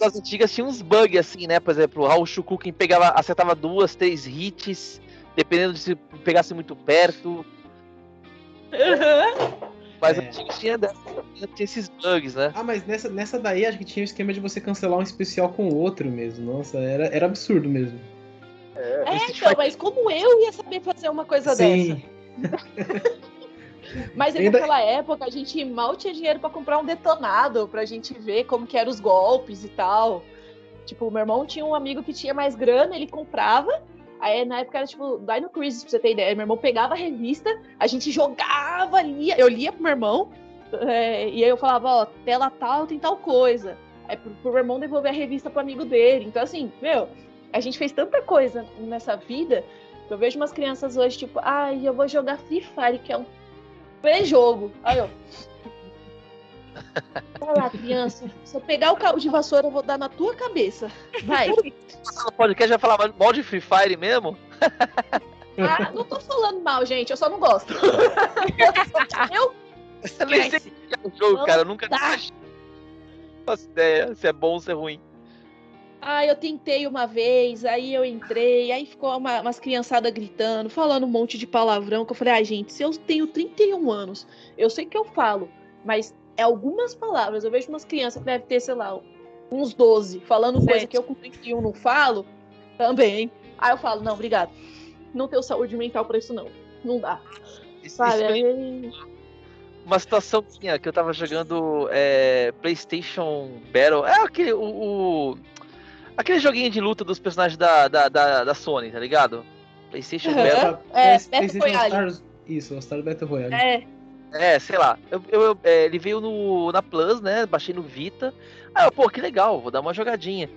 As antigas tinha uns bugs assim, né? Por exemplo, o Raul Shukuken pegava, acertava duas, três hits, dependendo de se pegasse muito perto. Mas É. antigas tinha, dessa, tinha esses bugs, né? Ah, mas nessa, nessa daí acho que tinha o esquema de você cancelar um especial com o outro mesmo. Nossa, era, era absurdo mesmo. É, É, então, mas como eu ia saber fazer uma coisa dessa? [laughs] Mas Ainda- naquela época a gente mal tinha dinheiro pra comprar um detonado, pra gente ver como que eram os golpes e tal. Tipo, o meu irmão tinha um amigo que tinha mais grana, ele comprava. Aí na época era tipo Dino Crisis, pra você ter ideia. Meu irmão pegava a revista, a gente jogava, lia, eu lia pro meu irmão, é, e aí eu falava, ó, tela tal tem tal coisa. Aí pro, pro meu irmão devolver a revista pro amigo dele. Então, assim, meu, a gente fez tanta coisa nessa vida eu vejo umas crianças hoje, tipo, ai, eu vou jogar Free Fire, que é um pré-jogo. Aí, ó. [laughs] Vai lá, criança. Se eu pegar o cabo de vassoura, eu vou dar na tua cabeça. Vai. [laughs] No podcast já falava mal de Free Fire mesmo? Ah, não tô falando mal, gente. Eu só não gosto. [laughs] eu Eu nem sei o é jogo, cara. Eu nunca não faço ideia se é bom ou se é ruim. Ah, eu tentei uma vez, aí eu entrei, aí ficou uma- umas criançadas gritando, falando um monte de palavrão, que eu falei, ai, gente, se eu tenho 31 anos, eu sei que eu falo, mas é algumas palavras. Eu vejo umas crianças que devem ter, sei lá, uns 12, falando coisa Sete. que eu com 31 não falo, também. Aí eu falo, não, obrigado. Não tenho saúde mental pra isso, não. Não dá. Isso- Sabe? isso Aí- uma situação que eu tava jogando é, PlayStation Battle. É aquele. O, o- aquele joguinho de luta dos personagens da, da, da, da Sony, tá ligado? PlayStation Aham. Battle. É, Battle PlayStation Royale. Stars- Isso, Star Battle Royale. É, É, sei lá. Eu, eu- eu- é, ele veio no, na Plus, né? Baixei no Vita. Aí eu, pô, que legal, vou dar uma jogadinha.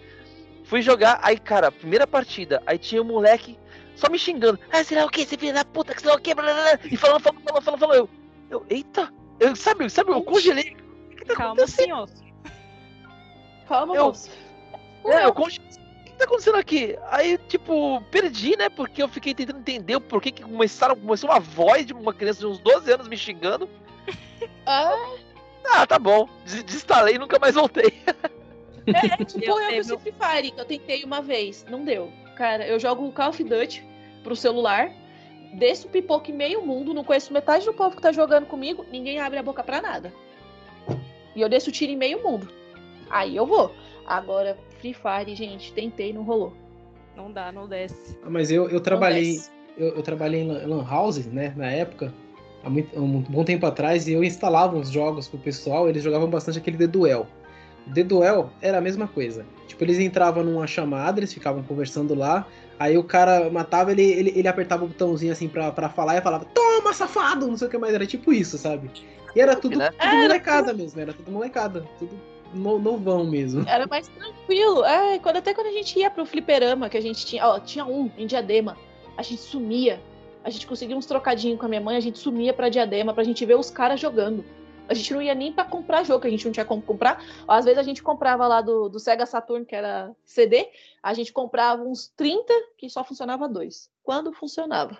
Fui jogar, aí, cara, primeira partida, aí tinha um moleque só me xingando. Ah, sei lá o que, você filho da puta, que sei lá o que, blá, blá, blá, e falando, falando, falando, falando, falando. Eu, eu eita, eu, sabe, sabe, eu congelei. O que, tá Calma, acontecendo? senhor. calma, Eu- moço. É, eu. O que tá acontecendo aqui? Aí, tipo, perdi, né? Porque eu fiquei tentando entender o porquê que começaram, começou uma voz de uma criança de uns 12 anos me xingando. [laughs] Ah, Ah, tá bom. Des- Desinstalei e nunca mais voltei. [laughs] É, tipo Eu eu, com o Free Fire, que eu tentei uma vez, não deu. Cara, eu jogo Call of Duty pro celular, desço pipoca em meio mundo, não conheço metade do povo que tá jogando comigo, ninguém abre a boca pra nada. E eu desço tiro em meio mundo. Aí eu vou. Agora, Free Fire, gente, tentei, não rolou. Não dá, não desce. Ah, Mas eu, eu trabalhei. Eu, eu trabalhei em lan- house, né, na época, há muito, há um bom tempo atrás, e eu instalava uns jogos pro pessoal, eles jogavam bastante aquele The Duel. O The Duel era a mesma coisa. Tipo, eles entravam numa chamada, eles ficavam conversando lá, aí o cara matava, ele, ele, ele apertava o botãozinho assim pra, pra falar e falava, toma, safado! Não sei o que mais, era tipo isso, sabe? E era tudo, tudo molecada mesmo, era tudo molecada. Tudo no, novão mesmo. Era mais tranquilo. É, quando, até quando a gente ia pro fliperama, que a gente tinha. Ó, tinha um em diadema. A gente sumia. A gente conseguia uns trocadinhos com a minha mãe, a gente sumia pra diadema pra gente ver os caras jogando. A gente não ia nem pra comprar jogo, a gente não tinha como comprar. Às vezes a gente comprava lá do, do Sega Saturn, que era CD, a gente comprava uns 30 que só funcionava dois. Quando funcionava.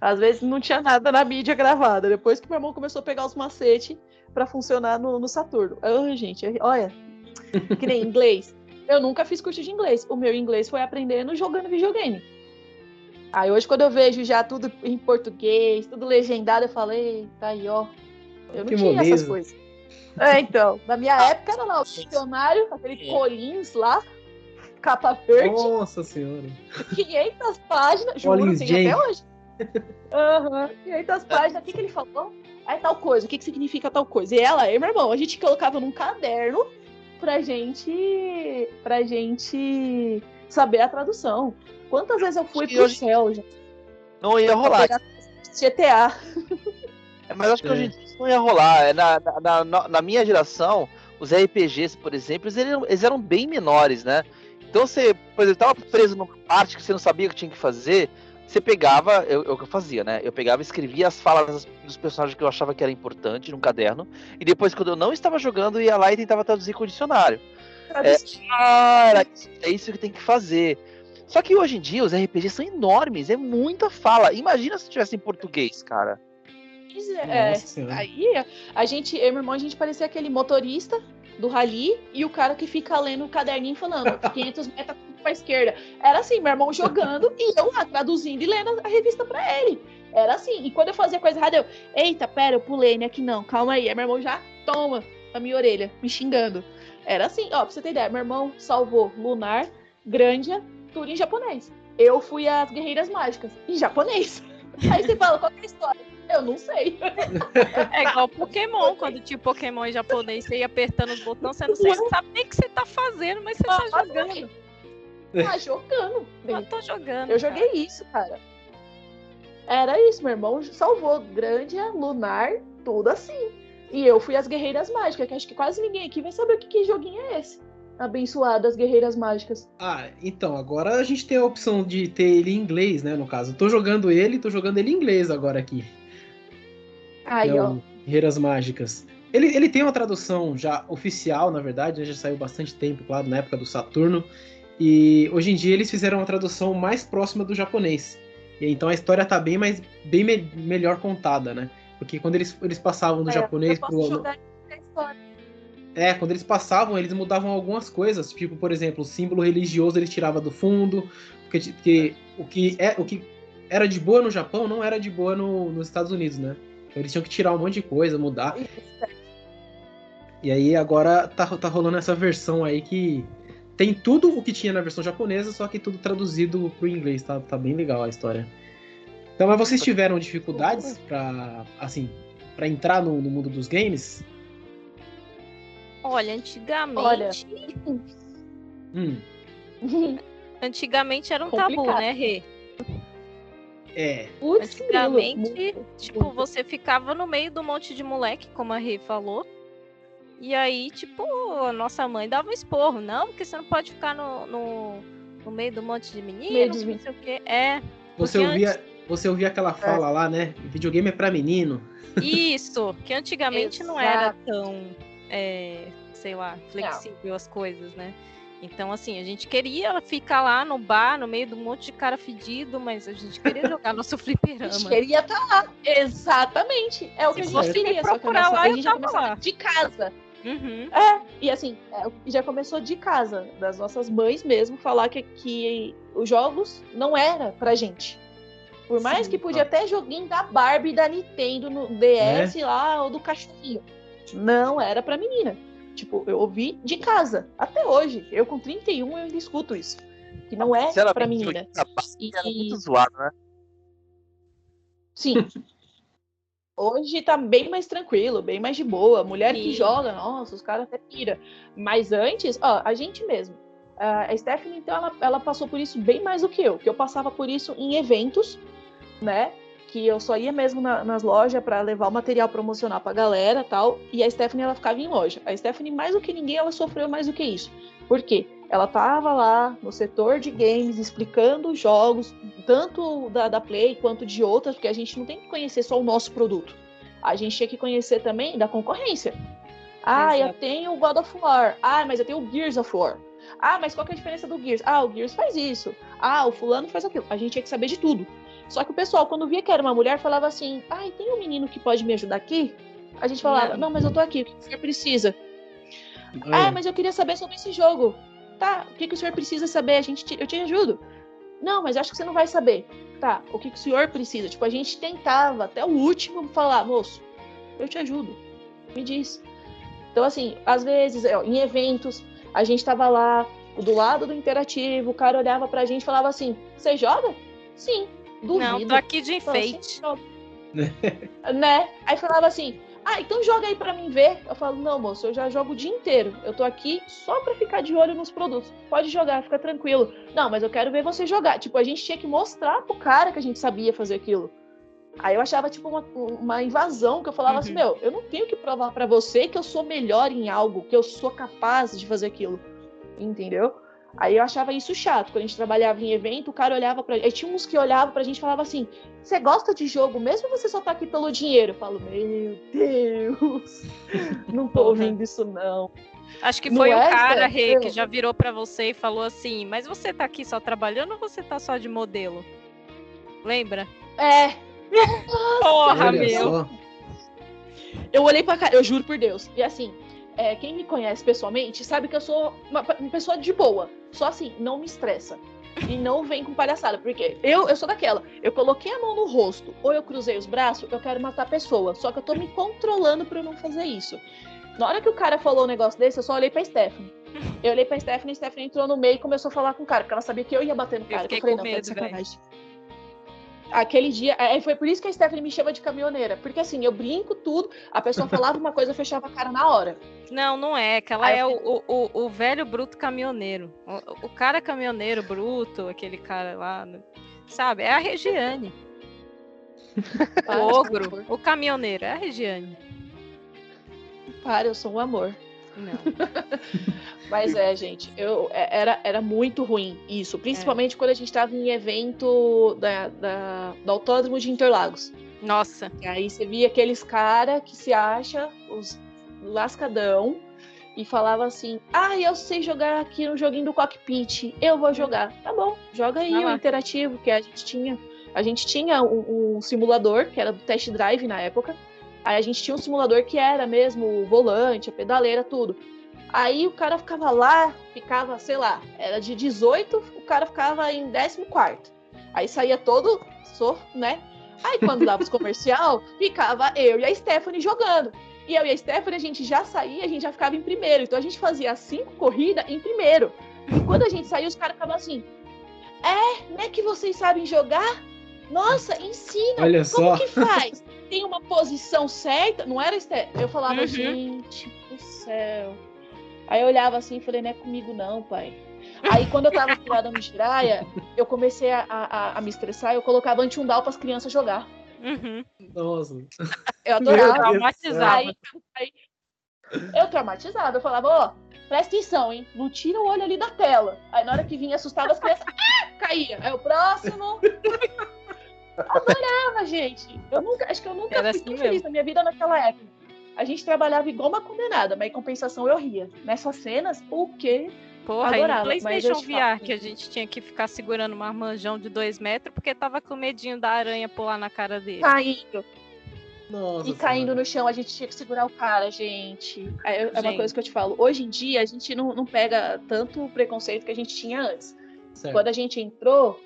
Às vezes não tinha nada na mídia gravada. Depois que meu irmão começou a pegar os macetes para funcionar no, no Saturno. Ai, gente, olha, que nem inglês. Eu nunca fiz curso de inglês. O meu inglês foi aprendendo jogando videogame. Aí hoje, quando eu vejo já tudo em português, tudo legendado, eu falei, tá aí, ó. Eu não Que tinha moleza. essas coisas. É, então. Na minha época era lá o dicionário, aquele Collins lá, capa verde. Nossa senhora. 500 páginas, juro, Collins tem Jane. até hoje. Aham, 500 páginas. O que, que ele falou? É tal coisa. O que, que significa tal coisa? E ela, e meu irmão, a gente colocava num caderno pra gente. pra gente saber a tradução. Quantas vezes eu fui pro hoje- céu já? Não ia rolar. GTA. [laughs] É, Mas acho que É. hoje em dia isso não ia rolar. É, Na, na, na, na minha geração, os RPGs, por exemplo, eles eram, eles eram bem menores, né? Então você, por exemplo, tava preso numa parte que você não sabia o que tinha que fazer, você pegava, eu- é o que eu fazia, né? Eu pegava e escrevia as falas dos personagens que eu achava que era importante num caderno, e depois, quando eu não estava jogando, eu ia lá e tentava traduzir com o dicionário. Cara, é isso que tem que fazer. Só que hoje em dia os RPGs são enormes, é muita fala. Imagina se tivesse em português, cara. É, Nossa senhora. Aí a gente, eu e meu irmão, a gente parecia aquele motorista do rally e o cara que fica lendo o caderninho falando [laughs] 500 metros pra esquerda. Era assim, meu irmão jogando e eu lá traduzindo e lendo a revista pra ele. Era assim. E quando eu fazia coisa errada, eu, eita, pera, eu pulei, né? Que não, calma aí. Aí meu irmão já toma na minha orelha, me xingando. Era assim, ó, pra você ter ideia, meu irmão salvou Lunar, Grandia, tudo em japonês. Eu fui às Guerreiras Mágicas, em japonês. [laughs] Aí você fala, qual que é a história? Eu não sei. É igual Pokémon, quando tinha Pokémon em japonês, você ia apertando os botões, você não sei- sabe nem o que você tá fazendo, mas você tá Ah, jogando. Tá [laughs] jogando. Eu tô jogando. Eu cara. joguei isso, cara. Era isso, meu irmão salvou Grandia, Lunar, tudo assim. E eu fui às Guerreiras Mágicas, que acho que quase ninguém aqui vai saber o que, que joguinho é esse. Abençoado, as Guerreiras Mágicas. Ah, então, agora a gente tem a opção de ter ele em inglês, né? No caso, tô jogando ele, tô jogando ele em inglês agora aqui. Aí, né, ó. Guerreiras Mágicas. Ele, ele tem uma tradução já oficial, na verdade, né, já saiu bastante tempo, claro, na época do Saturno. E hoje em dia eles fizeram uma tradução mais próxima do japonês. E então a história tá bem mais bem me- melhor contada, né? Porque quando eles, eles passavam do É, japonês eu posso pro. jogar a história. É, quando eles passavam, eles mudavam algumas coisas. Tipo, por exemplo, o símbolo religioso eles tiravam do fundo. Porque, porque o, que é, o que era de boa no Japão não era de boa no- nos Estados Unidos, né? Então eles tinham que tirar um monte de coisa, mudar. E aí agora tá, tá rolando essa versão aí que tem tudo o que tinha na versão japonesa, só que tudo traduzido pro inglês, tá, tá bem legal a história. Então, mas vocês tiveram dificuldades pra, assim, pra entrar no, no mundo dos games? Olha, antigamente. Olha. Hum, [laughs] Antigamente era um tabu, Complicado. né, Rê? é. Antigamente, grilo, tipo, você ficava no meio do monte de moleque, como a Rê falou. E aí, tipo, a nossa mãe dava um esporro. Não, porque você não pode ficar no, no, no meio do monte de Meio meninos, não sei o quê. É, Você ouvia, você ouvia aquela fala lá, né? Videogame é pra menino. isso. Que antigamente não era tão, é, sei lá, flexível as coisas, né? Então, assim, a gente queria ficar lá no bar, no meio de um monte de cara fedido, mas a gente queria jogar nosso [laughs] A gente fliperama. queria estar lá. Exatamente. É o que Se a fosse gente queria. Só que a, procurar nossa, lá, a eu gente já tava lá. de casa. Uhum. E assim, é, já começou de casa, das nossas mães mesmo, falar que, que os jogos não era pra gente. Por mais Sim, que podia até joguinho da Barbie da Nintendo no DS É. lá, ou do cachorrinho. Não era pra menina. Tipo, eu ouvi de casa. Até hoje. Eu com 31 eu ainda escuto isso. Que não é pra menina. Era muito zoado, né? Sim. Hoje tá bem mais tranquilo, bem mais de boa. Mulher que Sim. joga, nossa, os caras até pira. Mas antes, ó, a gente mesmo. A Stephanie, então, ela, ela passou por isso bem mais do que eu. Que eu passava por isso em eventos, né? que eu só ia mesmo na- nas lojas pra levar o material promocional pra galera tal. E a Stephanie, ela ficava em loja. A Stephanie, mais do que ninguém, ela sofreu mais do que isso. Por quê? Ela tava lá no setor de games explicando os jogos, tanto da, da Play quanto de outras, porque a gente não tem que conhecer só o nosso produto. A gente tinha que conhecer também da concorrência. Ah, eu Exato. tenho o God of War. Ah, mas eu tenho o Gears of War. Ah, mas qual que é a diferença do Gears? Ah, o Gears faz isso. Ah, o fulano faz aquilo. A gente tinha que saber de tudo. Só que o pessoal, quando via que era uma mulher, falava assim: Ah, tem um menino que pode me ajudar aqui? A gente falava: Não. Não, mas eu tô aqui, o que senhor precisa? É. Ah, mas eu queria saber sobre esse jogo. Tá, o que, que o senhor precisa saber? A gente te- eu te ajudo. Não, mas acho que você não vai saber. Tá, o que, que o senhor precisa? Tipo, a gente tentava até o último falar, moço, eu te ajudo. Me diz. Então, assim, às vezes, ó, em eventos, a gente tava lá, do lado do interativo, o cara olhava pra gente e falava assim: Você joga? Sim, duvido. Não, tô aqui de assim, enfeite. "Joga." [laughs] né? Aí falava assim: Ah, então joga aí pra mim ver. Eu falo: Não, moço, eu já jogo o dia inteiro. Eu tô aqui só pra ficar de olho nos produtos. Pode jogar, fica tranquilo. Não, mas eu quero ver você jogar. Tipo, a gente tinha que mostrar pro cara que a gente sabia fazer aquilo. Aí eu achava, tipo, uma, uma invasão, que eu falava assim, Uhum. meu, eu não tenho que provar pra você que eu sou melhor em algo, que eu sou capaz de fazer aquilo. Entendeu? Aí eu achava isso chato. Quando a gente trabalhava em evento, o cara olhava pra Aí tinha uns que olhavam pra gente e falavam assim: Você gosta de jogo mesmo ou você só tá aqui pelo dinheiro? Eu falo, meu Deus, [laughs] não tô ouvindo isso, não. Acho que Não foi o é, cara? Rê, que já virou pra você e falou assim: Mas você tá aqui só trabalhando ou você tá só de modelo? Lembra? É, [laughs] Porra, Olha meu. só. eu olhei pra cara, eu juro por Deus. E assim, é, quem me conhece pessoalmente sabe que eu sou uma, pessoa de boa. Só assim, não me estressa. E não vem com palhaçada. Porque eu, eu sou daquela. Eu coloquei a mão no rosto ou eu cruzei os braços, eu quero matar a pessoa. Só que eu tô me controlando pra eu não fazer isso. Na hora que o cara falou um negócio desse, eu só olhei pra Stephanie. Eu olhei pra Stephanie, a Stephanie entrou no meio e começou a falar com o cara, porque ela sabia que eu ia bater no Eu cara. fiquei eu falei, não, tá de medo, velho. Aquele dia, aí foi por isso que a Stephanie me chama de caminhoneira. Porque assim, eu brinco tudo, a pessoa falava uma coisa, eu fechava a cara na hora. Não, não é. Que ela Aí é eu o, o, o- o velho bruto caminhoneiro. O, o cara caminhoneiro bruto, aquele cara lá, né? sabe? É a Regiane. Para, O ogro, o caminhoneiro, é a Regiane. Para, eu sou um amor. Não. [laughs] Mas é, gente, eu, é- era, era muito ruim isso. Principalmente quando a gente tava em evento da, da, do Autódromo de Interlagos. Nossa, E aí você via aqueles cara que se acha os lascadão e falava assim: Ah, eu sei jogar aqui no joguinho do cockpit, eu vou jogar. Tá bom, joga aí Vai o lá. interativo, que a gente tinha. A gente tinha um, um simulador, que era do test drive na época. Aí a gente tinha um simulador que era mesmo o volante, a pedaleira, tudo. Aí o cara ficava lá, ficava, sei lá, era de 18, o cara ficava em 14. Aí saía todo, so, né? Aí quando dava os [laughs] comercial, ficava eu e a Stephanie jogando. E eu e a Stephanie, a gente já saía, a gente já ficava em primeiro. Então a gente fazia cinco corridas em primeiro. E quando a gente saía, os caras ficavam assim: É, né que vocês sabem jogar? Nossa, ensina! Olha Como só. que faz? Tem uma posição certa? Não era, Steph? Eu falava, Uhum. gente do céu. Aí eu olhava assim e falei, não é comigo não, pai. Aí quando eu tava virada no giraia, eu comecei a, a, a me estressar, eu colocava anti-undal pras crianças jogar. uhum. Nossa. Eu adorava. Traumatizava. Aí, aí eu traumatizada, eu falava, ó, presta atenção, hein? Não tira o olho ali da tela. Aí na hora que vinha assustava as crianças, ah, caía. Aí o próximo. Adorava, gente. Eu nunca, acho que eu nunca Era fui assim feliz na minha vida naquela época. A gente trabalhava igual uma condenada, mas em compensação eu ria. Nessas cenas, o quê? Porra, Adorava, e no mas eu PlayStation te falo. VR, que a gente tinha que ficar segurando um armanjão de dois metros porque tava com medinho da aranha pular na cara dele. Caindo. Nossa. E caindo Senhora. no chão, a gente tinha que segurar o cara, gente. É, é uma Gente. coisa que eu te falo. Hoje em dia, a gente não, não pega tanto o preconceito que a gente tinha antes. Certo. Quando a gente entrou,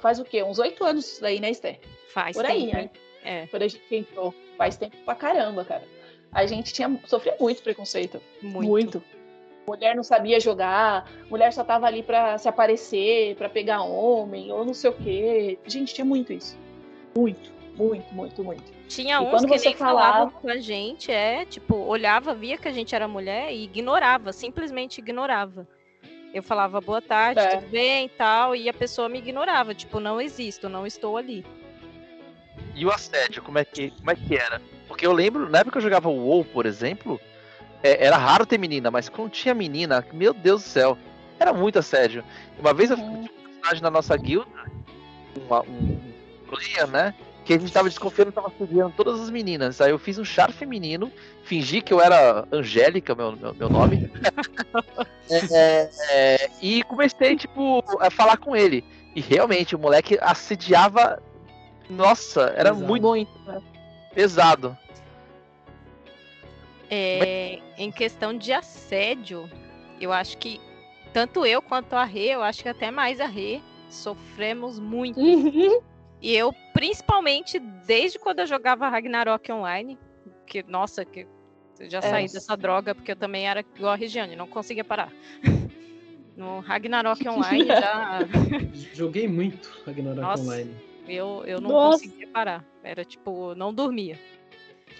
faz o quê? Uns oito anos isso daí, né, Esther? Faz Por aí, tempo, né? É, Quando a gente entrou, faz tempo pra caramba, cara. A gente tinha sofria muito preconceito. muito. Muito. Mulher não sabia jogar, mulher só tava ali pra se aparecer, pra pegar homem, ou não sei o quê. Gente, tinha muito isso. Muito, muito, muito, muito. Tinha E uns que nem falavam falava- com a gente, é, tipo, olhava, via que a gente era mulher e ignorava, simplesmente ignorava. Eu falava boa tarde, É. tudo bem e tal, e a pessoa me ignorava, tipo, não existo, não estou ali. E o assédio, como é que, como é que era? Porque eu lembro, na época que eu jogava o WoW, por exemplo, é, era raro ter menina, mas quando tinha menina, meu Deus do céu, era muito assédio. Uma vez eu fiz um personagem na nossa guilda, uma, um player, né? Que a gente tava desconfiando tava seguindo todas as meninas. Aí eu fiz um char feminino, fingi que eu era Angélica, meu, meu, meu nome. [laughs] é, é, e comecei, tipo, a falar com ele. E realmente, o moleque assediava. Nossa, era Pesado. muito Muito. né? pesado. É, em questão de assédio, eu acho que tanto eu quanto a Rê, eu acho que até mais a Rê, sofremos muito. Uhum. E eu, principalmente, desde quando eu jogava Ragnarok Online, que, nossa, que eu já É. saí dessa droga, porque eu também era igual a Regiane, não conseguia parar. [laughs] No Ragnarok Online [laughs] já Joguei muito Ragnarok Nossa. Online. Eu, eu não Nossa. conseguia parar. Era tipo, não dormia.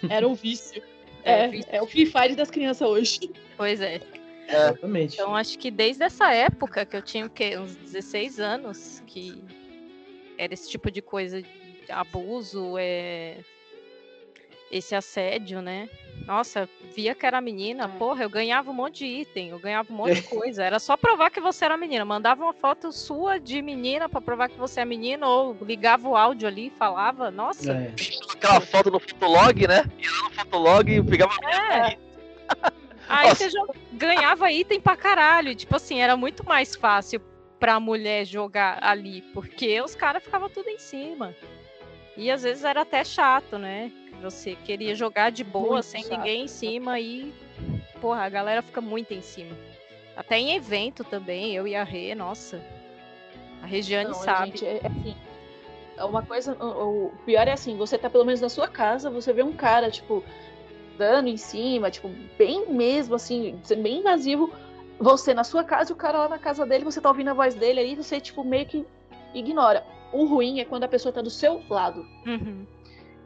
Era um vício. [laughs] É, um vício. é o Free Fire das crianças hoje. Pois é. Exatamente. Então acho que desde essa época, que eu tinha o quê? uns 16 anos, que era esse tipo de coisa, de abuso, é... esse assédio, né? Nossa, via que era menina, É. porra, eu ganhava um monte de item, eu ganhava um monte de [laughs] coisa. Era só provar que você era menina. Mandava uma foto sua de menina pra provar que você é menina, ou ligava o áudio ali e falava, nossa, É. Aquela foto no Fotolog, né? Ia lá no Fotolog e pegava. É. [laughs] Aí Nossa. você já ganhava item pra caralho. Tipo assim, era muito mais fácil pra mulher jogar ali, porque os caras ficavam tudo em cima. E às vezes era até chato, né? Você queria jogar de boa, Muito sem chato. ninguém em cima e. Porra, a galera fica muito em cima. Até em evento também, eu e a Rê, nossa. A Regiane Não, sabe. gente, é, é assim. É uma coisa. O, o pior é assim, você tá pelo menos na sua casa, você vê um cara, tipo, dando em cima, tipo, bem mesmo, assim, bem invasivo. Você na sua casa e o cara lá na casa dele, você tá ouvindo a voz dele aí, você, tipo, meio que ignora. O ruim é quando a pessoa tá do seu lado. Uhum.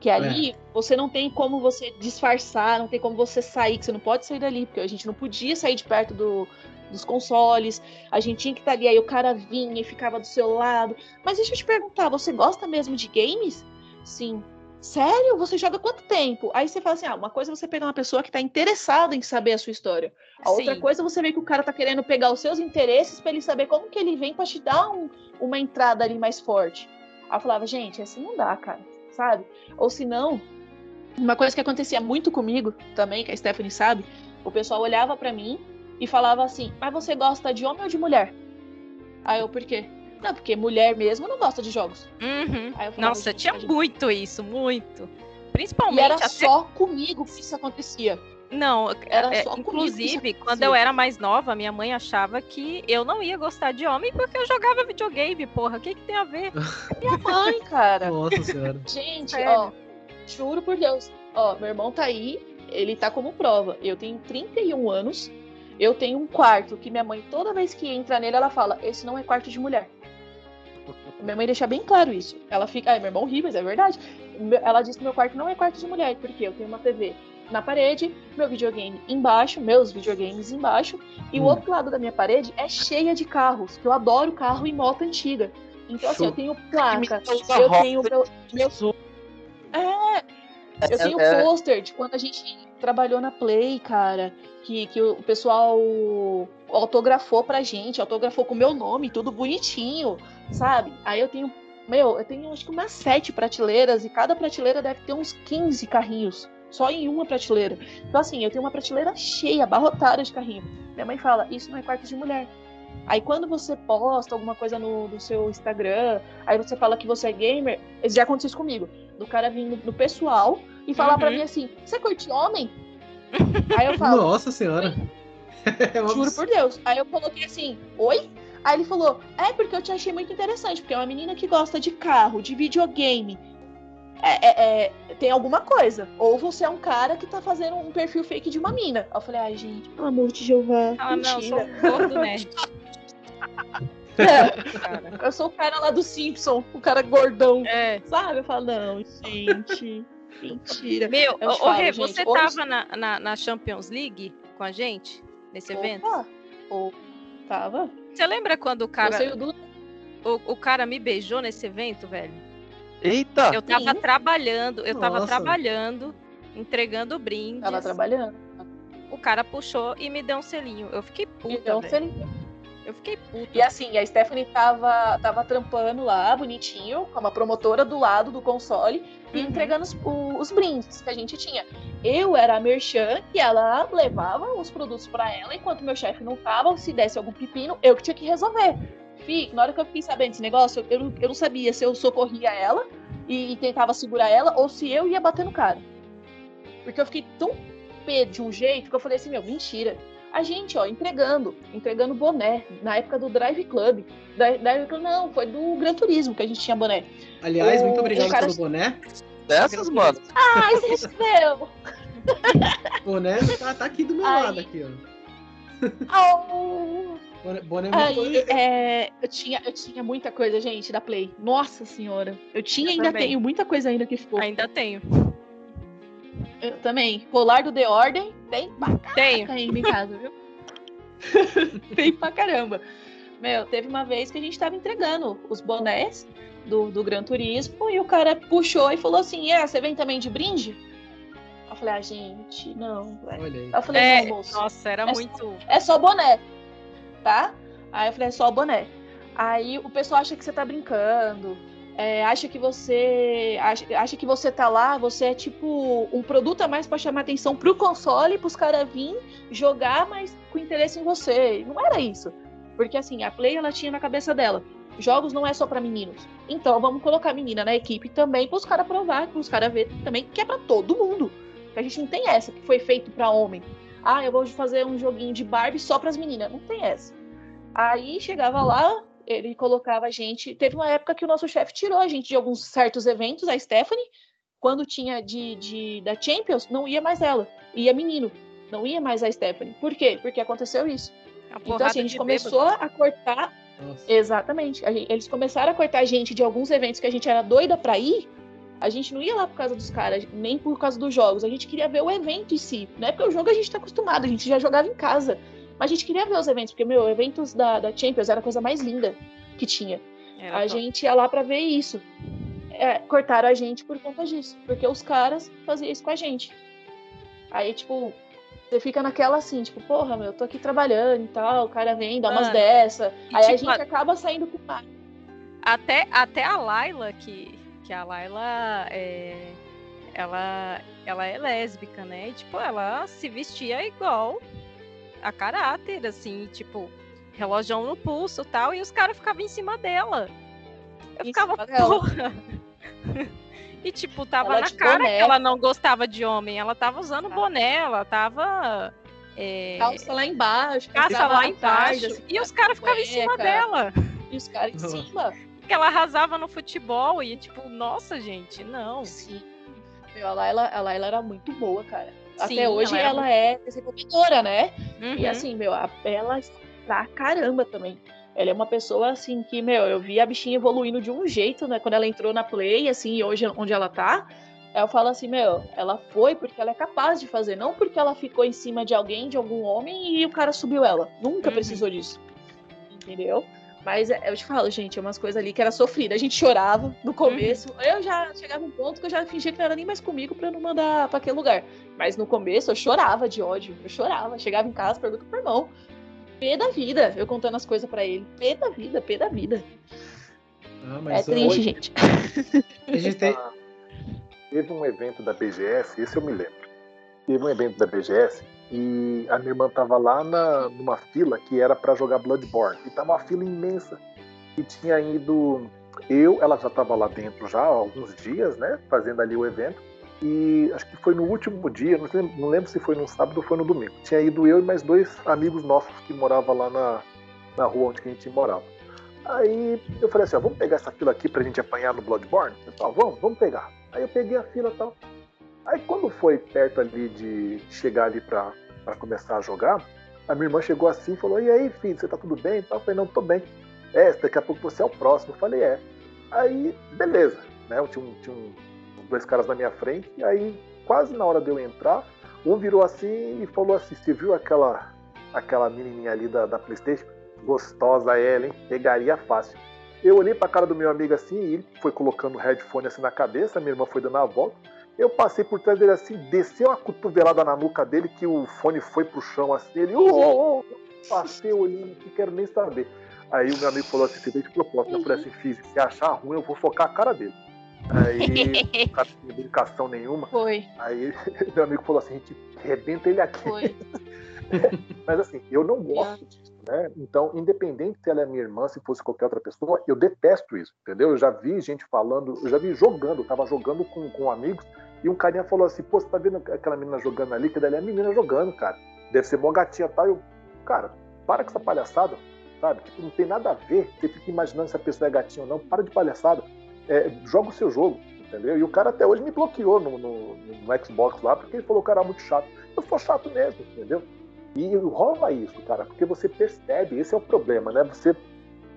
Que ali você não tem como você disfarçar, não tem como você sair, que você não pode sair dali, porque a gente não podia sair de perto do, dos consoles, a gente tinha que estar ali, aí o cara vinha e ficava do seu lado. Mas deixa eu te perguntar, você gosta mesmo de games? Sim. Sério? Você joga quanto tempo? Aí você fala assim: ah, uma coisa é você pegar uma pessoa que tá interessada em saber a sua história. A outra Sim. coisa é você ver que o cara tá querendo pegar os seus interesses pra ele saber como que ele vem pra te dar um- uma entrada ali mais forte. Aí eu falava, gente, assim não dá, cara, sabe? Ou se não, uma coisa que acontecia muito comigo também, que a Stephanie sabe, o pessoal olhava pra mim e falava assim: Mas você gosta de homem ou de mulher? Aí eu, por quê? Não, porque mulher mesmo não gosta de jogos. Uhum. Aí eu falava, Nossa, tinha muito isso, muito. E Principalmente era até só comigo que isso acontecia. Não, Era é, só inclusive, quando eu era mais nova, minha mãe achava que eu não ia gostar de homem porque eu jogava videogame, porra. O que, que tem a ver? [laughs] Minha mãe, cara. Nossa senhora. Gente, Sério? ó, juro por Deus. Ó, meu irmão tá aí, ele tá como prova. Eu tenho 31 anos, eu tenho um quarto que minha mãe, toda vez que entra nele, ela fala: Esse não é quarto de mulher. Minha mãe deixa bem claro isso. Ela fica. Ai, meu irmão ri, mas é verdade. Ela diz que meu quarto não é quarto de mulher, porque eu tenho uma TV na parede, meu videogame embaixo, meus videogames embaixo, e o Hum. outro lado da minha parede é cheia de carros, que eu adoro carro e moto antiga. Então, assim, eu tenho placa, eu tenho meu, é, eu tenho é- pôster de quando a gente trabalhou na Play, cara, que, que o pessoal autografou pra gente, autografou com o meu nome, tudo bonitinho, sabe? Aí eu tenho, meu, eu tenho acho que umas sete prateleiras e cada prateleira deve ter uns 15 carrinhos, só em uma prateleira. Então assim, eu tenho uma prateleira cheia, abarrotada de carrinho. Minha mãe fala, isso não é quarto de mulher. Aí quando você posta alguma coisa no, no seu Instagram, aí você fala que você é gamer, já aconteceu isso comigo. Do cara vir no, no pessoal e falar pra Uhum. mim assim, você curte homem? Aí eu falo, Nossa senhora. Juro [laughs] por Deus. Aí eu coloquei assim, oi? Aí ele falou, é porque eu te achei muito interessante, porque é uma menina que gosta de carro, de videogame. É, é- é, tem alguma coisa. Ou você é um cara que tá fazendo um perfil fake de uma mina. Aí eu falei, ai, gente, pelo amor de Jeová. Ah, não, sou mentira. um gordo nerd, É, eu sou o cara lá do Simpson, o cara gordão. É. Sabe? Eu falo, não, gente. Mentira. Meu, ô, falo, Rê, gente, você hoje- tava na, na, na Champions League com a gente? Nesse evento? Opa, ô, tava. Você lembra quando o cara, o, o cara me beijou nesse evento, velho? Eita! Eu tava Sim. trabalhando, eu tava Nossa. trabalhando, entregando brindes. Tava trabalhando. O cara puxou e me deu um selinho. Eu fiquei puta, Então, velho. seria- Eu fiquei puta. E assim, a Stephanie tava, tava trampando lá, bonitinho, com uma promotora do lado do console e Uhum. entregando os, o- os brindes que a gente tinha. Eu era a merchan e ela levava os produtos pra ela, enquanto meu chefe não tava, se desse algum pepino, eu que tinha que resolver. Na hora que eu fiquei sabendo desse negócio, eu, eu, não- eu não sabia se eu socorria ela e, e tentava segurar ela ou se eu ia bater no cara. Porque eu fiquei tão pé de um jeito que eu falei assim, meu, mentira. A gente, ó, entregando, entregando boné, na época do Drive Club. Da- Drive Club não, foi do Gran Turismo que a gente tinha boné. Aliás, muito O- obrigado o cara- pelo boné. Dessas, mano. Ai, você recebeu! O boné tá, tá aqui do meu Ai. lado aqui, ó. Au! Boné, boné é muito Aí, é, eu, tinha, eu tinha muita coisa, gente, da Play. Nossa senhora. Eu tinha Eu ainda também. tenho muita coisa ainda que ficou. Ainda tenho. Eu também. Colar do The Order, tem pra Tenho. ainda em casa, viu? [laughs] tem pra caramba. Meu, teve uma vez que a gente tava entregando os bonés do, do Gran Turismo e o cara puxou e falou assim: É, você vem também de brinde? Eu falei, ah, gente, não. velho. Olha aí. Eu falei, É, não, moço. nossa, era É muito. é só boné, tá? Aí eu falei, é só o boné. Aí o pessoal acha que você tá brincando, é, acha que você acha, acha que você tá lá, você é tipo um produto a mais pra chamar atenção pro console, pros caras vir jogar, mas com interesse em você. Não era isso. Porque assim, a Play ela tinha na cabeça dela, jogos não é só pra meninos. Então vamos colocar a menina na equipe também pros caras provar, pros caras ver também que é pra todo mundo. A gente não tem essa que foi feito pra homem. Ah, eu vou fazer um joguinho de Barbie só pras meninas. Não tem essa. Aí chegava lá, ele colocava a gente. Teve uma época que o nosso chefe tirou a gente de alguns certos eventos, a Stephanie. Quando tinha de, de da Champions, não ia mais ela. Ia menino. Não ia mais a Stephanie. Por quê? Porque aconteceu isso. A Então, assim, a gente começou bêbado. a cortar Nossa. Exatamente. A gente- eles começaram a cortar a gente de alguns eventos que a gente era doida pra ir. A gente não ia lá por causa dos caras, nem por causa dos jogos. A gente queria ver o evento em si. Né? Porque o jogo a gente tá acostumado, a gente já jogava em casa. Mas a gente queria ver os eventos, porque, meu, eventos da, da Champions era a coisa mais linda que tinha. Era a top. gente ia lá pra ver isso. É, cortaram a gente por conta disso. Porque os caras faziam isso com a gente. Aí, tipo, você fica naquela assim, tipo, porra, meu, eu tô aqui trabalhando e tal, o cara vem, dá umas Mano, dessa. e, Aí a tipo, gente a- acaba saindo com mais. Até, até a Laila, que, que a Laila é. Ela, ela é lésbica, né? E, tipo, ela se vestia igual a caráter, assim, tipo, relógio no pulso e tal, e os caras ficavam em cima dela. Eu Em ficava, porra. E, tipo, tava Ela na de cara boné. que ela não gostava de homem. Ela tava usando boné, ela tava. é, calça lá embaixo, calça lá embaixo. tarde, assim, e os caras ficavam em cima dela. E os caras em cima. Porque ela arrasava no futebol e, tipo, nossa, gente, não. Sim. Meu, a Laila, a Laila era muito boa, cara. Sim, Até hoje ela ela, é desenvolvedora, né? E Uhum. assim, meu, a, ela pra caramba também. Ela é uma pessoa assim que, meu, eu vi a bichinha evoluindo de um jeito, né? Quando ela entrou na Play, assim, e hoje onde ela tá. Eu falo assim, meu, ela foi porque ela é capaz de fazer, não porque ela ficou em cima de alguém, de algum homem, e o cara subiu ela. Nunca Uhum. precisou disso. Entendeu? Mas é, eu te falo, gente, é umas coisas ali que era sofrida. A gente chorava no começo. Eu já chegava um ponto que eu já fingia que não era nem mais comigo pra eu não mandar pra aquele lugar. Mas no começo eu chorava de ódio. Eu chorava. Chegava em casa, pergunta pro irmão. Pé da vida. Eu contando as coisas pra ele. Pé da vida, pé da vida. Ah, É triste, hoje gente. a gente tem. Ah, Teve um evento da BGS, esse eu me lembro. Teve um evento da BGS e a minha irmã tava lá na, numa fila que era para jogar Bloodborne. E tava uma fila imensa. E tinha ido eu, ela já tava lá dentro já há alguns dias, né? Fazendo ali o evento. E acho que foi no último dia, não lembro, não lembro se foi no sábado ou foi no domingo. Tinha ido eu e mais dois amigos nossos que moravam lá na, na rua onde a gente morava. Aí eu falei assim, ó, vamos pegar essa fila aqui pra gente apanhar no Bloodborne? Pessoal, vamos, vamos pegar. Aí eu peguei a fila e tal. Aí quando foi perto ali de chegar ali pra, pra começar a jogar, a minha irmã chegou assim e falou, e aí, filho, você tá tudo bem? Eu falei, não, tô bem. É, daqui a pouco você é o próximo. Eu falei, é. Aí, beleza. Né? Eu tinha, um, tinha um, dois caras na minha frente, e aí, quase na hora de eu entrar, um virou assim e falou assim, você viu aquela, aquela menininha ali da, da Playstation? Gostosa ela, hein? Pegaria fácil. Eu olhei pra cara do meu amigo assim, e ele foi colocando o headphone assim na cabeça, minha irmã foi dando a volta. Eu passei por trás dele assim, desceu uma cotovelada na nuca dele, que o fone foi pro chão assim, ele. Oh, oh, oh. Passei olhando, não quero nem saber. Aí o meu amigo falou assim: você de propósito. Eu falei assim: fiz, se achar ruim, eu vou focar a cara dele. Aí, [laughs] o cara tinha brincação nenhuma. Foi. Aí [laughs] meu amigo falou assim: a gente rebenta ele aqui. Foi. [laughs] Mas assim, eu não gosto disso, né? Então, independente se ela é minha irmã, se fosse qualquer outra pessoa, eu detesto isso, entendeu? Eu já vi gente falando, eu já vi jogando, eu tava jogando com, com amigos, e um carinha falou assim, pô, você tá vendo aquela menina jogando ali? Que daí é a menina jogando, cara. Deve ser mó gatinha, tá? Eu, cara, para com essa palhaçada, sabe? Tipo, não tem nada a ver. Você fica imaginando se a pessoa é gatinha ou não. Para de palhaçada. É, joga o seu jogo, entendeu? E o cara até hoje me bloqueou no, no, no Xbox lá, porque ele falou que era muito chato. Eu sou chato mesmo, entendeu? E rola isso, cara, porque você percebe, esse é o problema, né? Você,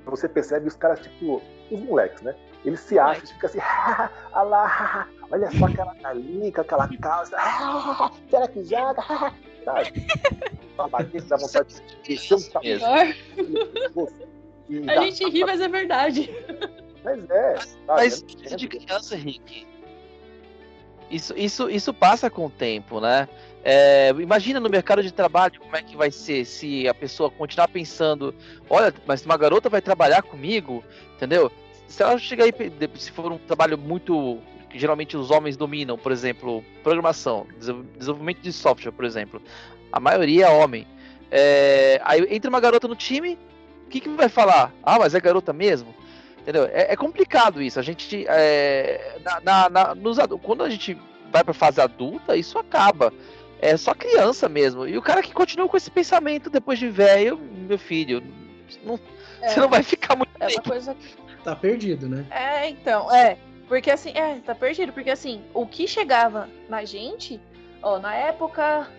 você percebe os caras, tipo, os moleques, né? Eles se acham, fica assim, ah lá, olha só aquela ali, com aquela calça, será que joga? Sabe? Uma vontade de [laughs] um tapete. A gente ri, mas é verdade. Mas é. Sabe? Mas isso de criança, Rick. Isso, isso, isso passa com o tempo, né? É, imagina no mercado de trabalho como é que vai ser se a pessoa continuar pensando, olha, mas uma garota vai trabalhar comigo, entendeu? Se ela chegar aí, se for um trabalho muito que geralmente os homens dominam, por exemplo, programação, desenvolvimento de software, por exemplo, a maioria é homem. É, aí entra uma garota no time, o que, que vai falar? Ah, mas é garota mesmo? Entendeu? É, é complicado isso. A gente. É, na, na, na, nos, quando a gente vai pra fase adulta, isso acaba. É só criança mesmo. E o cara que continua com esse pensamento depois de velho, meu filho, não, é, você não vai ficar muito. É uma coisa que... Tá perdido, né? É, então, é. Porque assim, é, tá perdido. Porque assim, o que chegava na gente, ó, na época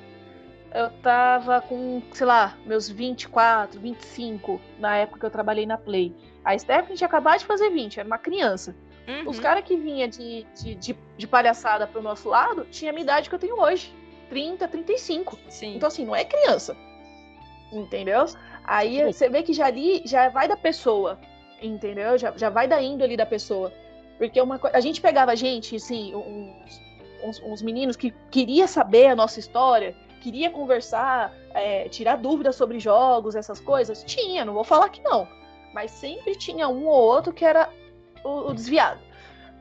eu tava com, sei lá, meus 24, 25, na época que eu trabalhei na Play. A Stephanie tinha acabado de fazer 20, era uma criança. Uhum. Os caras que vinha de, de, de, de, palhaçada pro nosso lado tinha a minha idade que eu tenho hoje. 30, 35. Sim. Então, assim, não é criança. Entendeu? Aí você vê que já ali já vai da pessoa. Entendeu? Já, já vai da índole da pessoa. Porque uma a gente pegava gente, assim, uns, uns, uns meninos que queria saber a nossa história, queria conversar, é, tirar dúvidas sobre jogos, essas coisas. Tinha, não vou falar que não. Mas sempre tinha um ou outro que era o, o desviado.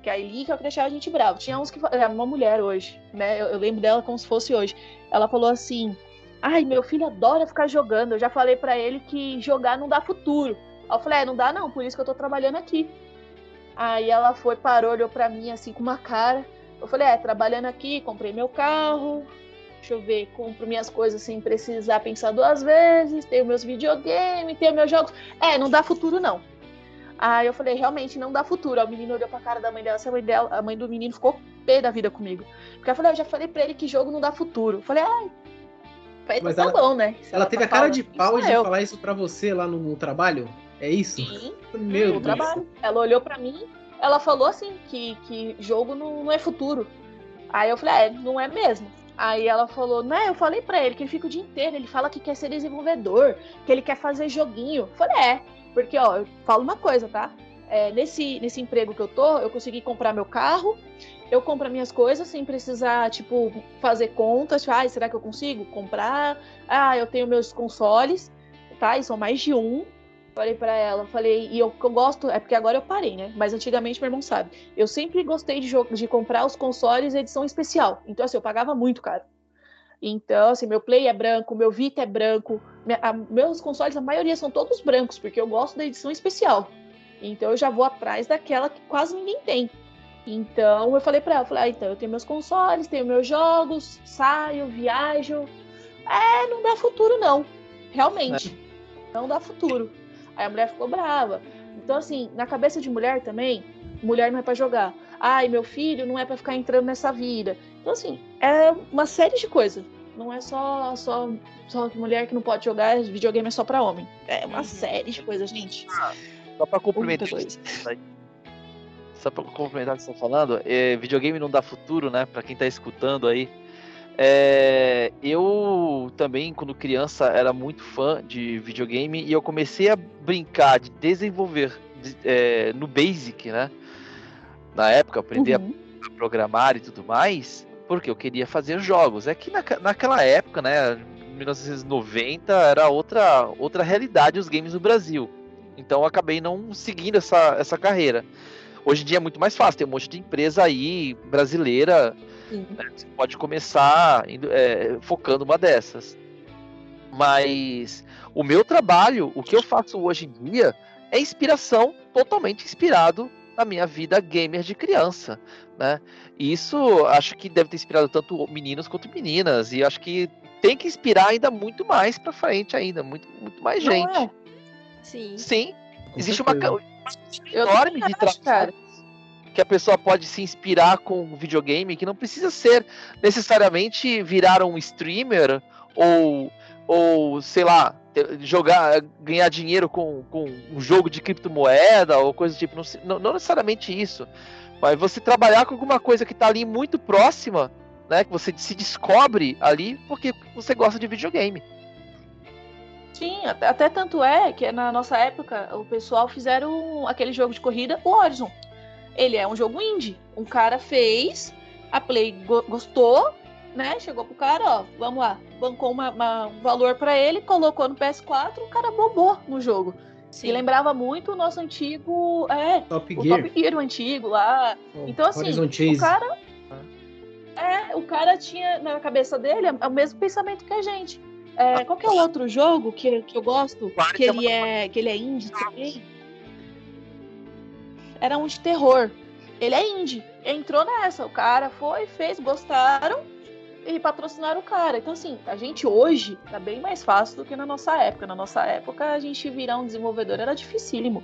Que aí é o que deixava a gente bravo. Tinha uns que. É uma mulher hoje, né? Eu, eu, lembro dela como se fosse hoje. Ela falou assim: Ai, meu filho adora ficar jogando. Eu já falei para ele que jogar não dá futuro. Aí eu falei: É, não dá não, por isso que eu tô trabalhando aqui. Aí ela foi, parou, olhou pra mim assim com uma cara. Eu falei: É, trabalhando aqui, comprei meu carro. Deixa eu ver, compro minhas coisas sem precisar pensar duas vezes. Tenho meus videogames, tenho meus jogos. É, não dá futuro não. Aí eu falei, realmente não dá futuro. A menina olhou pra cara da mãe dela, a mãe dela, a mãe do menino ficou pé da vida comigo. Porque eu falei, eu já falei pra ele que jogo não dá futuro. Eu falei, ai. Mas tá ela, bom, né? Ela, ela teve tá a cara de pau de eu. falar isso pra você lá no, no, trabalho? É isso? Sim. Meu Deus. trabalho. Ela olhou pra mim, ela falou assim, que, que jogo não, não é futuro. Aí eu falei, é, não é mesmo. Aí ela falou, né? Eu falei pra ele que ele fica o dia inteiro, ele fala que quer ser desenvolvedor, que ele quer fazer joguinho. Eu falei, é. Porque, ó, eu falo uma coisa, tá? É, nesse, nesse emprego que eu tô, eu consegui comprar meu carro, eu compro minhas coisas sem precisar, tipo, fazer contas. Tipo, ah, será que eu consigo comprar? Ah, eu tenho meus consoles, tá? E são mais de um. Falei para ela, falei, e eu, eu gosto, é porque agora eu parei, né? Mas antigamente meu irmão sabe. Eu sempre gostei de, de comprar os consoles edição especial. Então, assim, eu pagava muito caro. Então, assim, meu Play é branco, meu Vita é branco, minha, a, meus consoles, a maioria são todos brancos, porque eu gosto da edição especial. Então eu já vou atrás daquela que quase ninguém tem. Então eu falei para ela, falei, ah, então eu tenho meus consoles, tenho meus jogos, saio, viajo. É, não dá futuro não. Realmente. É. Não dá futuro. Aí a mulher ficou brava. Então assim, na cabeça de mulher também, mulher não é para jogar. Ai, meu filho não é para ficar entrando nessa vida. Então, assim, é uma série de coisas. Não é só, só, só que mulher que não pode jogar, videogame é só para homem. É uma uhum. série de coisas, gente. Ah, só para complementar só para complementar o que você está falando, é, videogame não dá futuro, né? Para quem está escutando aí. É, eu também, quando criança, era muito fã de videogame e eu comecei a brincar de desenvolver é, no Basic, né? Na época, aprendi Uhum. a programar e tudo mais, porque eu queria fazer jogos. É que naca- naquela época, né, 1990, era outra, outra realidade os games no Brasil. Então eu acabei não seguindo essa, essa carreira. Hoje em dia é muito mais fácil, tem um monte de empresa aí brasileira. Né, Você pode começar indo- é, focando uma dessas. Mas o meu trabalho, o que eu faço hoje em dia, é inspiração, totalmente inspirado na minha vida gamer de criança, né? E isso acho que deve ter inspirado tanto meninos quanto meninas, e acho que tem que inspirar ainda muito mais pra frente ainda, muito, muito mais Não gente. é? Sim. Sim, Com existe uma, certeza. uma Eu enorme de trabalho que a pessoa pode se inspirar com videogame, que não precisa ser necessariamente virar um streamer ou, ou sei lá, jogar, ganhar dinheiro com, com um jogo de criptomoeda ou coisa do tipo. Não- não necessariamente isso. Mas você trabalhar com alguma coisa que está ali muito próxima, né? Que você se descobre ali porque você gosta de videogame. Sim, até, até tanto é que na nossa época o pessoal fizeram aquele jogo de corrida, o Horizon. Ele é um jogo indie. Um cara fez, a Play go- gostou, né? Chegou pro cara, ó, vamos lá, bancou uma- uma- um valor pra ele, colocou no PS4, o cara bobou no jogo. Sim. E lembrava muito o nosso antigo, é, Top o Gear. Top Gear, o antigo lá. o Então, assim, o cara. É, o cara tinha na cabeça dele é o mesmo pensamento que a gente. É, qual que é o outro jogo que, que eu gosto? Claro Que ele é, que ele é indie também? Era um de terror. Ele é indie. Entrou nessa. O cara foi, fez, gostaram e patrocinaram o cara. Então, assim, a gente hoje tá bem mais fácil do que na nossa época. Na nossa época, a gente virar um desenvolvedor era dificílimo.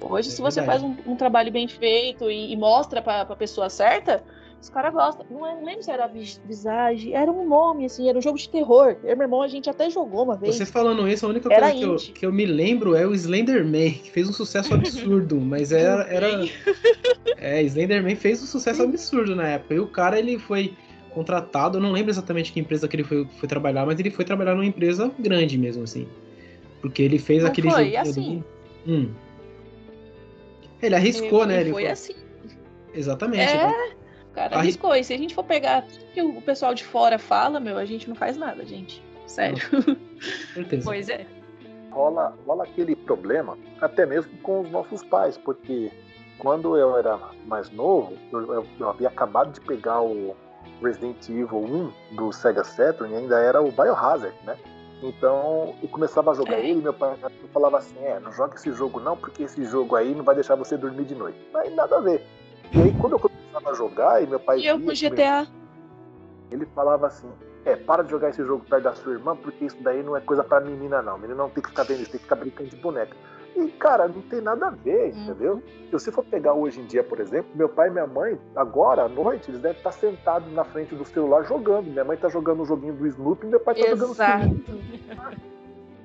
Hoje, É se você faz um, um trabalho bem feito e, e mostra pra, pra pessoa certa, os caras gostam. Não, é, não lembro se era Vis- Visage, era um nome, assim, era um jogo de terror. Eu meu irmão, a gente até jogou uma vez. Você falando isso, a única Era coisa que eu, que eu me lembro é o Slenderman, que fez um sucesso absurdo, [laughs] mas era. era... [laughs] É, Slenderman fez um sucesso absurdo na época. E o cara, ele foi contratado, eu não lembro exatamente que empresa que ele foi, foi trabalhar, mas ele foi trabalhar numa empresa grande mesmo, assim. Porque ele fez Não aquele foi, joguinho assim. do- Hum. Ele arriscou, E né? Ele foi foi- assim. Exatamente. É, cara Arri- arriscou. E se a gente for pegar tudo que o pessoal de fora fala, meu, a gente não faz nada, gente. Sério. [laughs] Pois é. rola, rola aquele problema, até mesmo com os nossos pais, porque quando eu era mais novo, eu, eu- eu havia acabado de pegar o Resident Evil 1 do Sega Saturn e ainda era o Biohazard, né? Então eu começava a jogar É. ele e meu pai falava assim: é, não joga esse jogo não, porque esse jogo aí não vai deixar você dormir de noite. Mas nada a ver. E aí quando eu começava a jogar e meu pai E eu via com que GTA. ele falava assim: É, para de jogar esse jogo perto da sua irmã, porque isso daí não é coisa pra menina, não. Menina não tem que ficar vendo isso, tem que ficar brincando de boneca. E, cara, não tem nada a ver, Uhum. entendeu? Se você for pegar hoje em dia, por exemplo, meu pai e minha mãe, agora à noite, eles devem estar sentados na frente do celular jogando. Minha mãe tá jogando um joguinho do Snoopy e meu pai tá jogando Exato. Snoopy. [laughs]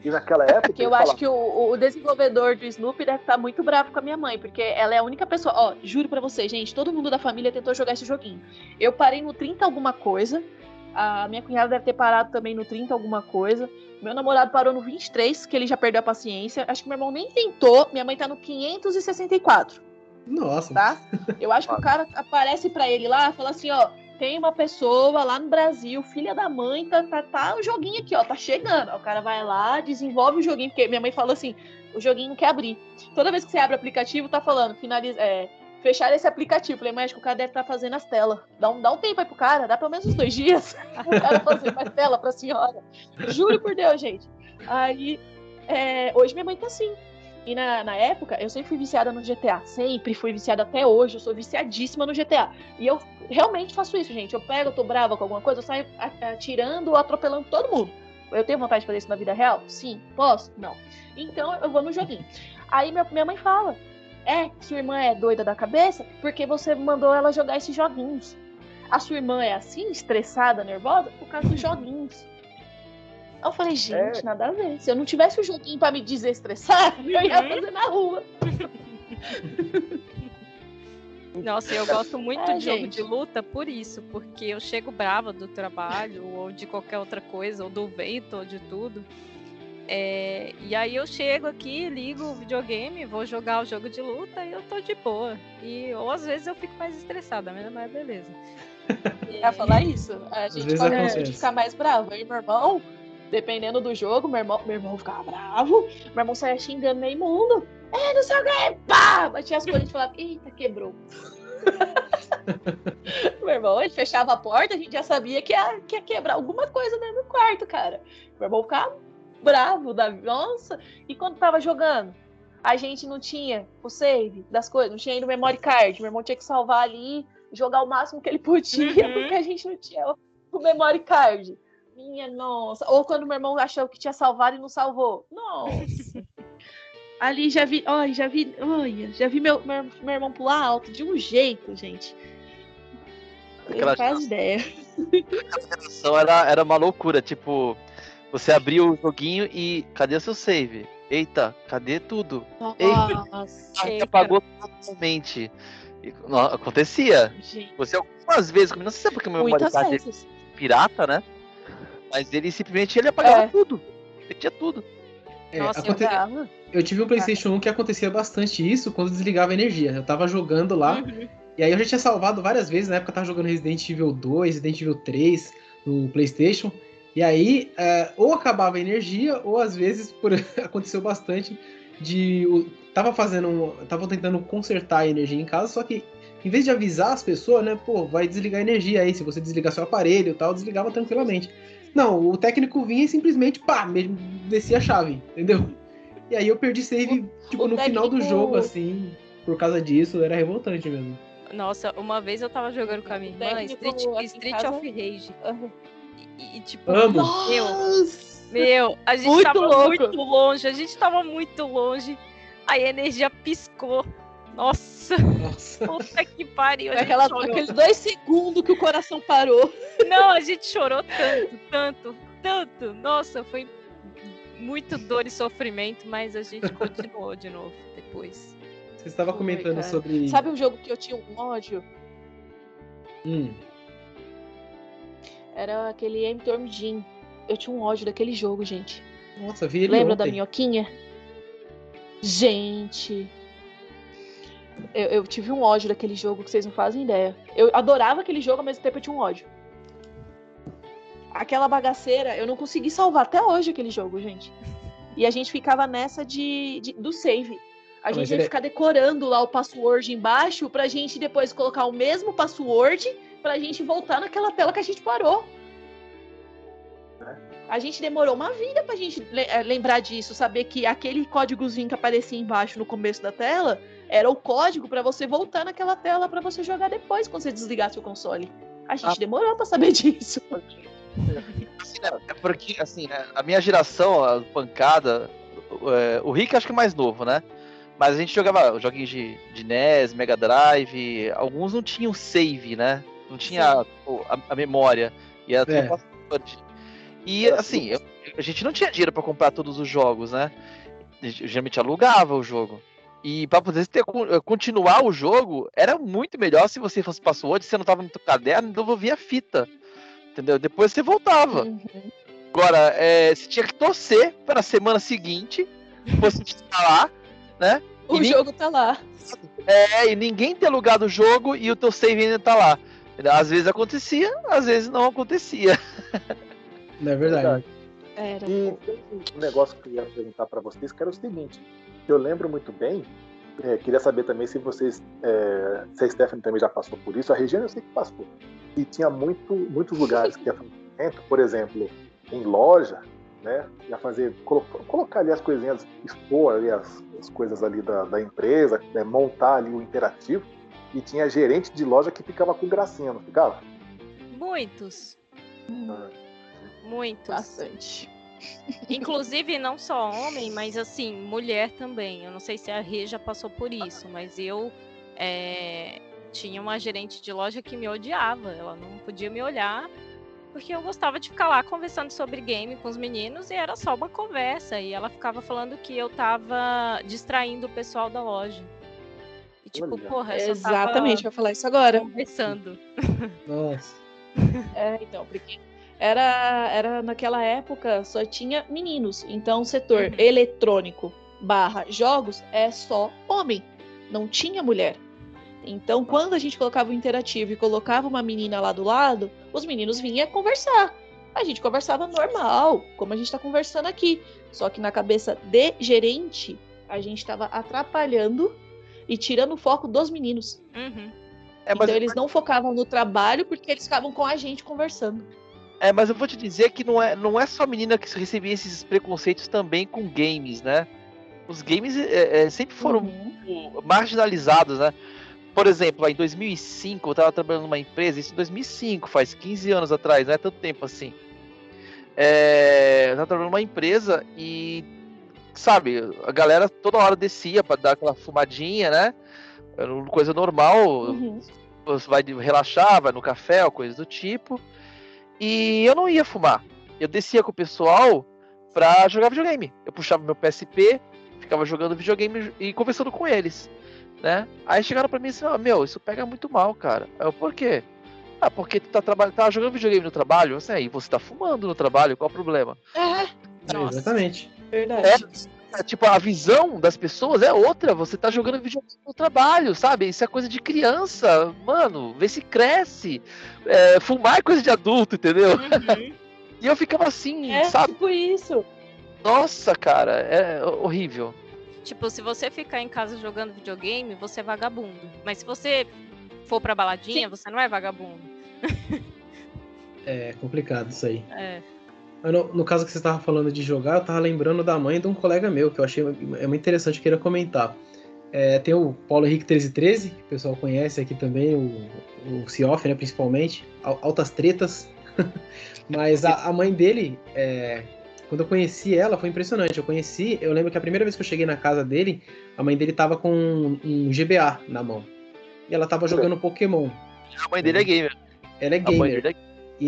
E naquela época. Porque eu ele acho falava, que o, o desenvolvedor do Snoopy deve estar muito bravo com a minha mãe, porque ela é a única pessoa. Ó, juro pra vocês, gente, todo mundo da família tentou jogar esse joguinho. Eu parei no 30 alguma coisa. A minha cunhada deve ter parado também no 30 alguma coisa. Meu namorado parou no 23, que ele já perdeu a paciência. Acho que meu irmão nem tentou. Minha mãe tá no 564, Nossa. tá? Eu acho que o cara aparece pra ele lá e fala assim, ó. Tem uma pessoa lá no Brasil, filha da mãe, tá, tá, tá o joguinho aqui, ó, tá chegando. O cara vai lá, desenvolve o joguinho, porque minha mãe falou assim, o joguinho não quer abrir. Toda vez que você abre o aplicativo, tá falando, finaliza, é, fechar esse aplicativo. Falei, mas o cara deve estar fazendo as telas. Dá um, dá um tempo aí pro cara, dá pelo menos uns dois dias. [laughs] o cara fazer mais tela pra senhora. Juro por Deus, gente. Aí, é, hoje minha mãe tá assim. E na, na época, eu sempre fui viciada no GTA. Sempre fui viciada até hoje. Eu sou viciadíssima no GTA. E eu realmente faço isso, gente. Eu pego, eu tô brava com alguma coisa, eu saio atirando ou atropelando todo mundo. Eu tenho vontade de fazer isso na vida real? Sim. Posso? Não. Então eu vou no joguinho. Aí minha, minha mãe fala: É, sua irmã é doida da cabeça porque você mandou ela jogar esses joguinhos. A sua irmã é assim, estressada, nervosa, por causa dos joguinhos. Eu falei, gente, nada a ver. Se eu não tivesse o joguinho pra me desestressar, [laughs] eu ia Uhum. fazer na rua. [laughs] Nossa, eu gosto muito É, de jogo gente. de luta por isso, porque eu chego brava do trabalho ou de qualquer outra coisa, ou do vento, ou de tudo. É, e aí eu chego aqui, ligo o videogame, vou jogar o jogo de luta e eu tô de boa. E, ou às vezes eu fico mais estressada, mas beleza. Eu ia falar isso. A gente pode ficar mais bravo. Eu e meu irmão, dependendo do jogo, meu irmão, meu irmão ficava bravo, meu irmão saia xingando meio mundo. É, não sei o que, pá! Batia as coisas e falava, eita, quebrou. [laughs] meu irmão, ele fechava a porta, a gente já sabia que ia, que ia quebrar alguma coisa dentro do quarto, cara. Meu irmão ficava bravo da nossa. E quando tava jogando, a gente não tinha o save das coisas, não tinha ainda o memory card. Meu irmão tinha que salvar ali, jogar o máximo que ele podia, uhum. porque a gente não tinha o memory card. Minha nossa. Ou quando meu irmão achou que tinha salvado e não salvou. Nossa. [laughs] Ali já vi, olha, já vi, olha, já vi meu, meu, meu irmão pular alto de um jeito, gente. Aquela faz ideia. Aquela era, era uma loucura, tipo, você abriu o joguinho e cadê seu save? Eita, cadê tudo? Nossa, Eita, apagou totalmente. Não, acontecia. Gente. Você algumas vezes, não sei se é porque o meu card é pirata, né? Mas ele simplesmente ele apagava é. tudo. Ele tinha tudo. É, Nossa, aconte... eu, eu, tive um PlayStation 1 que acontecia bastante isso quando desligava a energia. Eu tava jogando lá. Uhum. E aí eu já tinha salvado várias vezes. Na época eu tava jogando Resident Evil 2, Resident Evil 3 no PlayStation. E aí, é, ou acabava a energia, ou às vezes, por, [laughs] aconteceu bastante de. O, tava fazendo. Tava tentando consertar a energia em casa, só que em vez de avisar as pessoas, né, pô, vai desligar a energia aí, se você desligar seu aparelho e tal, desligava tranquilamente. Não, o técnico vinha e simplesmente, pá, mesmo descia a chave, entendeu? E aí eu perdi save, tipo, o no técnico... final do jogo, assim, por causa disso, era revoltante mesmo. Nossa, uma vez eu tava jogando com a minha irmã Street, Street casa... of Rage. Uhum. E, tipo, Amo. meu, meu, a gente muito tava louco. muito longe, a gente tava muito longe. Aí a energia piscou. Nossa, Nossa. puta que pariu. Aquela, aqueles dois segundos que o coração parou. Não, a gente chorou tanto, tanto, tanto. Nossa, foi muito dor e sofrimento, mas a gente continuou de novo depois. Você estava comentando sobre. Sabe um jogo que eu tinha um ódio? Hum era aquele M-Torm Jim. Eu tinha um ódio daquele jogo, gente. Nossa, vi ele Lembra ontem. da minhoquinha? Gente. Eu, eu, tive um ódio daquele jogo que vocês não fazem ideia. Eu adorava aquele jogo, ao mesmo tempo eu tinha um ódio. Aquela bagaceira, eu não consegui salvar até hoje aquele jogo, gente. E a gente ficava nessa de, de do save. A gente ia ele... É ficar decorando lá o password embaixo pra gente depois colocar o mesmo password pra gente voltar naquela tela que a gente parou. A gente demorou uma vida pra gente eh, lembrar disso, saber que aquele códigozinho que aparecia embaixo no começo da tela era o código para você voltar naquela tela para você jogar depois quando você desligasse o console. A gente ah. demorou para saber [laughs] disso. Assim, né, é porque, assim, né, a minha geração, a pancada, é, o Rick acho que é mais novo, né? Mas a gente jogava joguinhos de, de NES, Mega Drive, alguns não tinham save, né? não tinha a, a, memória. E era tudo é. E assim, eu, a gente não tinha dinheiro para comprar todos os jogos, né? A gente geralmente alugava o jogo. E para poder ter, eh, continuar o jogo, era muito melhor se você fosse password, você não tava no teu caderno, devolvia a fita. Entendeu? Depois você voltava. Uhum. Agora, é, você tinha que torcer para a semana seguinte, você estar lá, né? O e jogo tá lá. É, e ninguém ter alugado o jogo e o teu save ainda tá lá. Às vezes acontecia, às vezes não acontecia. Não é verdade. Era. E um negócio que eu ia perguntar para vocês, que era o seguinte: eu lembro muito bem, é, queria saber também se vocês, é, se a Stephanie também já passou por isso, a Regina eu sei que passou. E tinha muito, muitos lugares que ia fazer por exemplo, em loja, né? Ia fazer, colocar ali as coisinhas, expor ali as, as coisas ali da, da empresa, né, montar ali o interativo e tinha gerente de loja que ficava com gracinha, não ficava? Muitos. Ah. Muitos. Bastante. Inclusive, não só homem, mas assim, mulher também. Eu não sei se a Rê já passou por isso, mas eu é, tinha uma gerente de loja que me odiava. Ela não podia me olhar porque eu gostava de ficar lá conversando sobre game com os meninos e era só uma conversa. E ela ficava falando que eu tava distraindo o pessoal da loja. Tipo, Olha. porra, eu Exatamente, vou falar isso agora. Conversando. Nossa. É, então, porque era, era naquela época só tinha meninos. Então o setor Uhum. eletrônico barra jogos é só homem. Não tinha mulher. Então, quando a gente colocava o interativo e colocava uma menina lá do lado, os meninos vinham conversar. A gente conversava normal, como a gente está conversando aqui. Só que na cabeça de gerente, a gente estava atrapalhando e tirando o foco dos meninos. Uhum. É, mas, então eles não focavam no trabalho porque eles ficavam com a gente conversando. É, mas eu vou te dizer que não é, não é só menina que recebia esses preconceitos também com games, né? Os games é, é, sempre foram Uhum. marginalizados, né? Por exemplo, em 2005, eu estava trabalhando numa empresa, isso em 2005, faz 15 anos atrás, não é tanto tempo assim. É, eu estava trabalhando numa empresa e, sabe, a galera toda hora descia para dar aquela fumadinha, né? Era uma coisa normal, Uhum. você vai relaxar, vai no café ou coisa do tipo. E eu não ia fumar. Eu descia com o pessoal pra jogar videogame. Eu puxava meu PSP, ficava jogando videogame e conversando com eles, né? Aí chegaram pra mim e disseram, "Ah, meu, isso pega muito mal, cara. Aí eu, por quê? Ah, porque tu tá, tá jogando videogame no trabalho? Assim, aí você tá fumando no trabalho, qual o problema? É, É, Nossa. exatamente. verdade. É, tipo, a visão das pessoas é outra. Você tá jogando videogame no trabalho, sabe? Isso é coisa de criança. Mano, vê se cresce. É, fumar é coisa de adulto, entendeu? Uhum. [laughs] E eu ficava assim, É, sabe? tipo isso. Nossa, cara, é horrível. Tipo, se você ficar em casa jogando videogame, você é vagabundo. Mas se você for pra baladinha, você não é vagabundo. É complicado isso aí. É. No, no caso que você estava falando de jogar, eu tava lembrando da mãe de um colega meu, que eu achei é muito interessante, eu queria comentar. É, tem o Paulo Henrique 1313, que o pessoal conhece aqui também, o, o Cioff, né, principalmente, Al- altas tretas. [laughs] Mas a, a mãe dele, é, quando eu conheci ela, foi impressionante. Eu conheci, eu lembro que a primeira vez que eu cheguei na casa dele, a mãe dele tava com um, um GBA na mão. E ela tava jogando Pokémon. A mãe dele é gamer. Ela é A mãe gamer.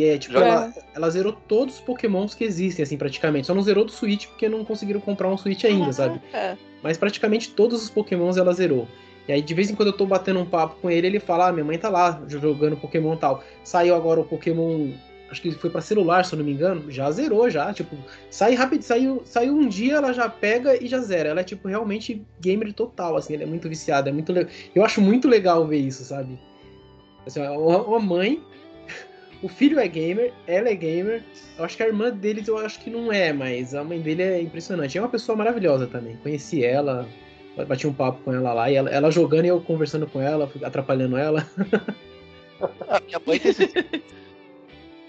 É E é, tipo, ela, ela zerou todos os pokémons que existem, assim, praticamente. Só não zerou do Switch porque não conseguiram comprar um Switch ainda, sabe? É. Mas praticamente todos os pokémons ela zerou. E aí, de vez em quando eu tô batendo um papo com ele, ele fala, ah, minha mãe tá lá jogando Pokémon e tal. Saiu agora o Pokémon, acho que foi pra celular, se eu não me engano, já zerou já, tipo, sai rápido, saiu, saiu um dia, ela já pega e já zera. Ela é, tipo, realmente gamer total, assim, ela é muito viciada, é muito legal. Eu acho muito legal ver isso, sabe? Assim, uma mãe, o filho é gamer, ela é gamer, eu acho que a irmã deles eu acho que não é, mas a mãe dele é impressionante. É uma pessoa maravilhosa também. Conheci ela, bati um papo com ela lá, e ela, ela jogando e eu conversando com ela, atrapalhando ela. A minha mãe tem 63.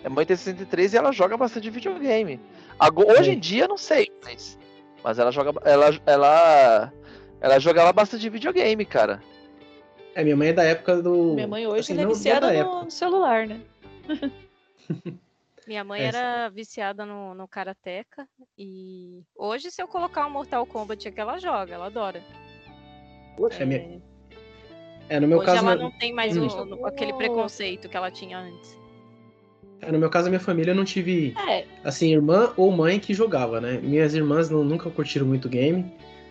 Minha mãe tem 63 e ela joga bastante videogame. Agora, hoje É. em dia, não sei, mas. Mas ela joga. Ela, ela, ela jogava bastante videogame, cara. É, minha mãe é da época do. Minha mãe hoje assim, é não viciada da no, no celular, né? [laughs] Minha mãe É, era viciada no, no Karateka. E hoje, se eu colocar um Mortal Kombat aqui, ela joga, ela adora. Poxa, É, minha- É, no meu hoje caso. ela não tem mais Hum. o- o- aquele preconceito que ela tinha antes. é, no meu caso, a minha família eu não tive, É, assim, irmã ou mãe que jogava, né? Minhas irmãs não- nunca curtiram muito game.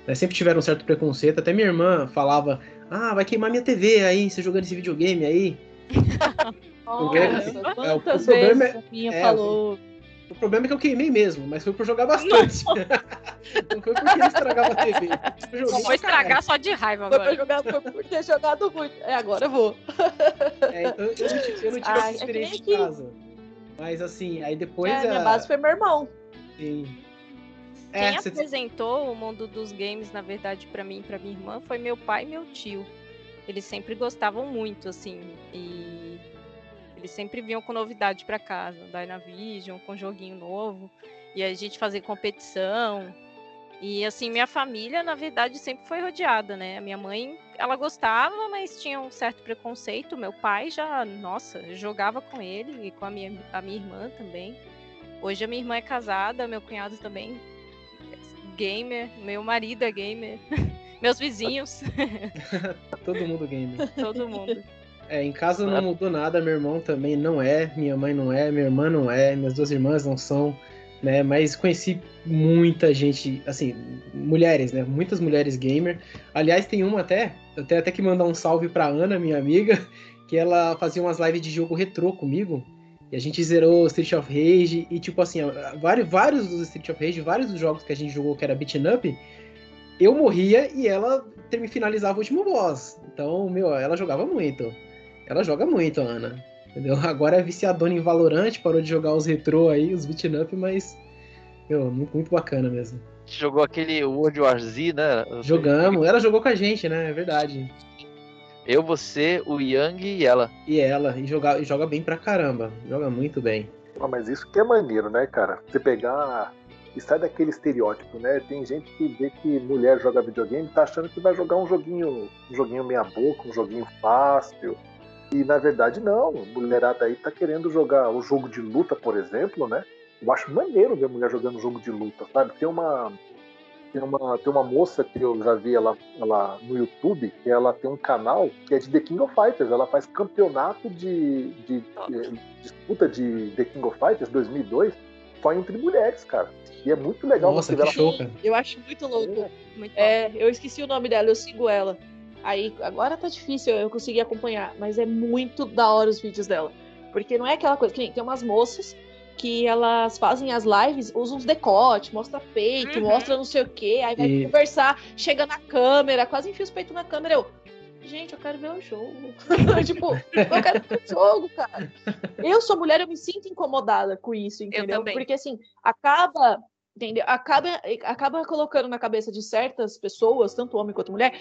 né? Sempre tiveram um certo preconceito. Até minha irmã falava: Ah, vai queimar minha TV aí, você jogando esse videogame aí. [laughs] nossa, É, o quantas problema vezes a minha é, falou. O problema é que eu queimei mesmo, mas foi por jogar bastante. [laughs] não foi porque ele estragava a TV. Eu joguei Vou estragar só de raiva Foi agora. jogar foi por ter jogado muito. É, agora eu vou. É, então eu não tive, eu não tive Ai, essa é que experiência nem em casa. Mas assim, aí depois é, minha a- base foi meu irmão. Sim. Quem É, você- apresentou o mundo dos games, na verdade, pra mim e pra minha irmã, foi meu pai e meu tio. Eles sempre gostavam muito, assim, e eles sempre vinham com novidade pra casa, Dynavision, com joguinho novo, e a gente fazia competição. E assim, minha família, na verdade, sempre foi rodeada, né? A minha mãe, ela gostava, mas tinha um certo preconceito. Meu pai já, nossa, jogava com ele e com a minha, a minha irmã também. Hoje a minha irmã é casada, meu cunhado também é gamer, meu marido é gamer, [laughs] meus vizinhos, [laughs] todo mundo game. todo mundo. É, em casa não mudou nada, meu irmão também não é, minha mãe não é, minha irmã não é, minhas duas irmãs não são, né? Mas conheci muita gente, assim, mulheres, né? Muitas mulheres gamer. Aliás, tem uma até, eu tenho até que mandar um salve pra Ana, minha amiga, [laughs] que ela fazia umas lives de jogo retrô comigo. E a gente zerou Street of Rage e, tipo assim, vários, vários dos Street of Rage, vários dos jogos que a gente jogou que era beat'em up, eu morria e ela me finalizava o último boss. Então, meu, ela jogava muito. Ela joga muito, Ana. Entendeu? [laughs] Agora é viciadona em Valorant, parou de jogar os retrô aí, os beat'em up, mas, meu, muito, muito bacana mesmo. Jogou aquele World War Z, né? Jogamos, ela jogou com a gente, né? É verdade. Eu, você, o Yang e ela. E ela, e joga, e joga bem pra caramba. Joga muito bem. Ah, mas isso que é maneiro, né, cara? Você pegar e sai daquele estereótipo, né? Tem gente que vê que mulher joga videogame tá achando que vai jogar um joguinho, um joguinho meia boca, um joguinho fácil. E na verdade não, mulherada aí tá querendo jogar o jogo de luta, por exemplo, né? Eu acho maneiro ver mulher jogando jogo de luta, sabe? Tem uma tem uma, tem uma moça que eu já vi ela, ela no YouTube, que ela tem um canal que é de The King of Fighters. Ela faz campeonato de, de, de disputa de The King of Fighters 2002 só entre mulheres, cara. E é muito legal Nossa, que ela... show, cara. Eu acho muito louco. É, eu esqueci o nome dela, eu sigo ela. Aí, agora tá difícil eu conseguir acompanhar, mas é muito da hora os vídeos dela. Porque não é aquela coisa que tem umas moças que elas fazem as lives, usam uns decotes, mostra peito, uhum. mostra não sei o quê, aí vai e... conversar, chega na câmera, quase enfia os peitos na câmera, eu. Gente, eu quero ver o jogo. [laughs] tipo, eu quero ver o jogo, cara. Eu sou mulher, eu me sinto incomodada com isso, entendeu? Porque assim, acaba entendeu? Acaba, acaba colocando na cabeça de certas pessoas, tanto homem quanto mulher,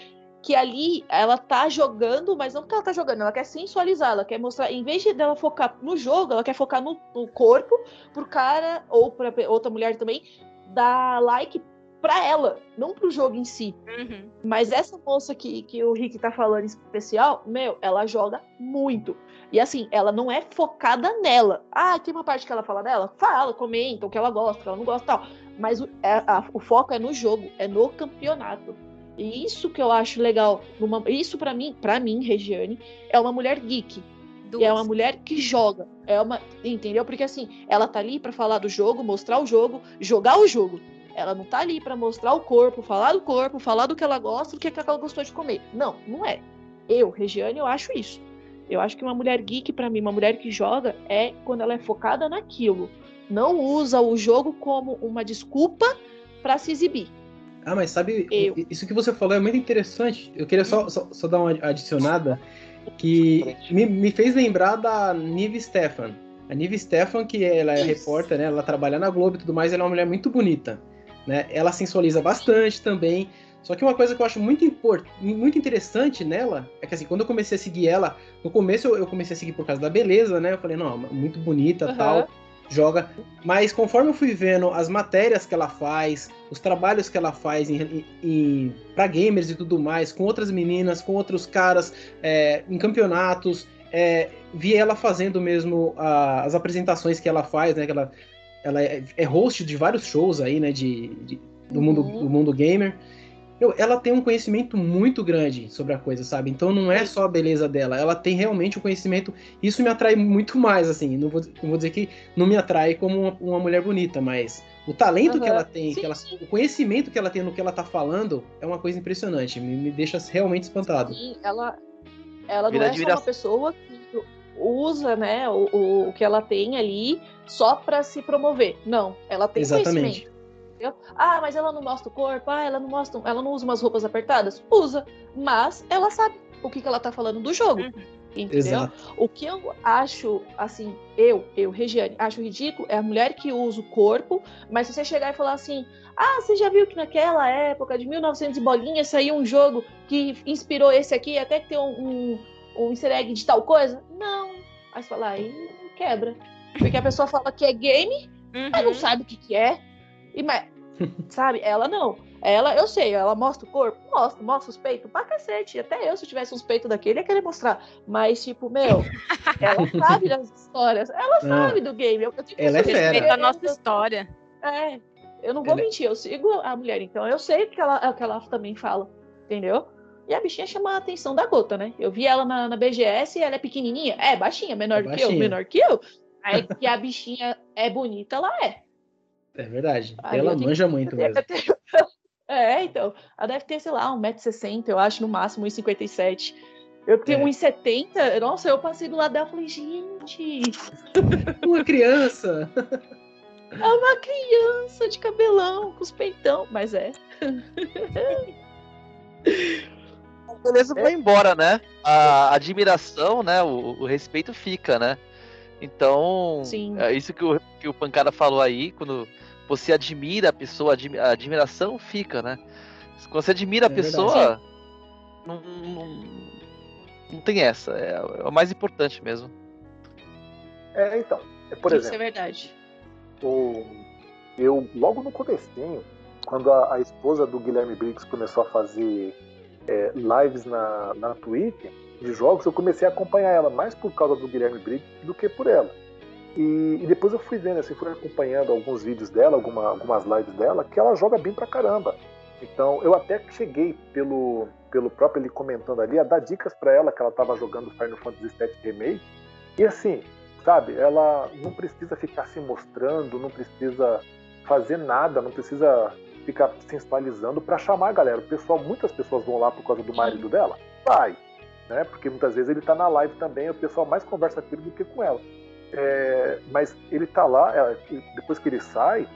que ali ela tá jogando, mas não que ela tá jogando, ela quer sensualizar, ela quer mostrar, em vez de dela focar no jogo, ela quer focar no, no corpo pro cara, ou pra outra mulher também, dar like pra ela, não pro jogo em si. Uhum. Mas essa moça que, que o Rick tá falando em especial, meu, ela joga muito. E assim, ela não é focada nela. Ah, tem uma parte que ela fala dela? Fala, comenta o que ela gosta, o que ela não gosta tal. Mas o, é, a, o foco é no jogo, é no campeonato. E isso que eu acho legal, numa, isso para mim, para mim, Regiane, é uma mulher geek. É uma mulher que joga. É uma, entendeu? Porque assim, ela tá ali para falar do jogo, mostrar o jogo, jogar o jogo. Ela não tá ali para mostrar o corpo, falar do corpo, falar do que ela gosta, do que ela gostou de comer. Não, não é. Eu, Regiane, eu acho isso. Eu acho que uma mulher geek para mim, uma mulher que joga é quando ela é focada naquilo. Não usa o jogo como uma desculpa para se exibir. Ah, mas sabe, eu. isso que você falou é muito interessante. Eu queria só, só, só dar uma adicionada que me, me, fez lembrar da Nive Stefan. A Nive Stefan, que ela é isso. repórter, né? Ela trabalha na Globo e tudo mais, ela é uma mulher muito bonita. Né? Ela sensualiza bastante também. Só que uma coisa que eu acho muito, import, muito interessante nela é que assim, quando eu comecei a seguir ela, no começo eu, eu comecei a seguir por causa da beleza, né? Eu falei, não, muito bonita uhum. tal joga. Mas conforme eu fui vendo as matérias que ela faz, os trabalhos que ela faz em, em, para gamers e tudo mais, com outras meninas, com outros caras, é, em campeonatos, é, vi ela fazendo mesmo a, as apresentações que ela faz, né? Que ela, ela é, é host de vários shows aí, né? De, de do, mundo, uhum. do mundo gamer eu, ela tem um conhecimento muito grande sobre a coisa, sabe? Então não é só a beleza dela, ela tem realmente o um conhecimento. Isso me atrai muito mais, assim. Não vou, não vou dizer que não me atrai como uma, uma mulher bonita, mas o talento uhum. que ela tem, que ela, o conhecimento que ela tem no que ela tá falando é uma coisa impressionante. Me, me deixa realmente espantado. Sim, ela, ela não é só uma pessoa que usa, né, o, o que ela tem ali só para se promover. Não, ela tem Exatamente. conhecimento entendeu? Ah, mas ela não mostra o corpo, ah, ela não mostra, ela não usa umas roupas apertadas? Usa, mas ela sabe o que, que ela tá falando do jogo. Uhum. Entendeu? Exato. O que eu acho, assim, eu, eu, Regiane, acho ridículo é a mulher que usa o corpo, mas se você chegar e falar assim, ah, você já viu que naquela época de 1900 e bolinha saiu um jogo que inspirou esse aqui, até que tem um, um, um easter egg de tal coisa? Não. Aí você fala, aí quebra. Porque a pessoa fala que é game, uhum. mas não sabe o que, que é. E, mas, sabe, ela não. Ela, eu sei, ela mostra o corpo? Mostra, mostra os peitos? Pra cacete. Até eu, se eu tivesse uns peitos daquele, ia querer mostrar. Mas, tipo, meu, [laughs] ela sabe das histórias. Ela sabe do game. Eu, eu ela é fera. a nossa história. É. Eu não vou ela... É mentir, eu sigo a mulher, então eu sei o que ela, que ela também fala. Entendeu? E a bichinha chama a atenção da gota, né? Eu vi ela na, na BGS e ela é pequenininha. É, baixinha, menor é baixinha. que eu, menor que eu. Aí que [laughs] a bichinha é bonita, ela é. É verdade. Aí ela manja muito mesmo. [laughs] É, então. Ela deve ter, sei lá, 1,60m, eu acho, no máximo, 1,57m. Eu tenho É. 1,70. Nossa, eu passei do lado dela e falei, gente, [laughs] Uma criança. é uma criança de cabelão, com os peitão. Mas é. beleza vai embora, né? A admiração, né? O, o respeito fica, né? Então, Sim. é isso que o, que o Pancada falou aí, quando você admira a pessoa, admi- a admiração fica, né? Quando você admira a É pessoa, não, não, não tem essa, é, é o mais importante mesmo. É, então, é, por Isso exemplo, é verdade. o- eu logo no comecinho, quando a, a esposa do Guilherme Briggs começou a fazer é, lives na, na Twitch de jogos, eu comecei a acompanhar ela mais por causa do Guilherme Briggs do que por ela. E, e depois eu fui vendo, assim, fui acompanhando alguns vídeos dela, alguma- algumas lives dela, que ela joga bem pra caramba. Então eu até cheguei pelo, pelo próprio ele comentando ali a dar dicas pra ela que ela tava jogando Final Fantasy VII Remake. E assim, sabe, ela não precisa ficar se mostrando, não precisa fazer nada, não precisa ficar sensualizando pra chamar a galera. O pessoal, muitas pessoas vão lá por causa do marido dela? Vai, né? Porque muitas vezes ele tá na live também, o pessoal mais conversa com ele do que com ela. É, mas ele tá lá, ela- depois que ele sai,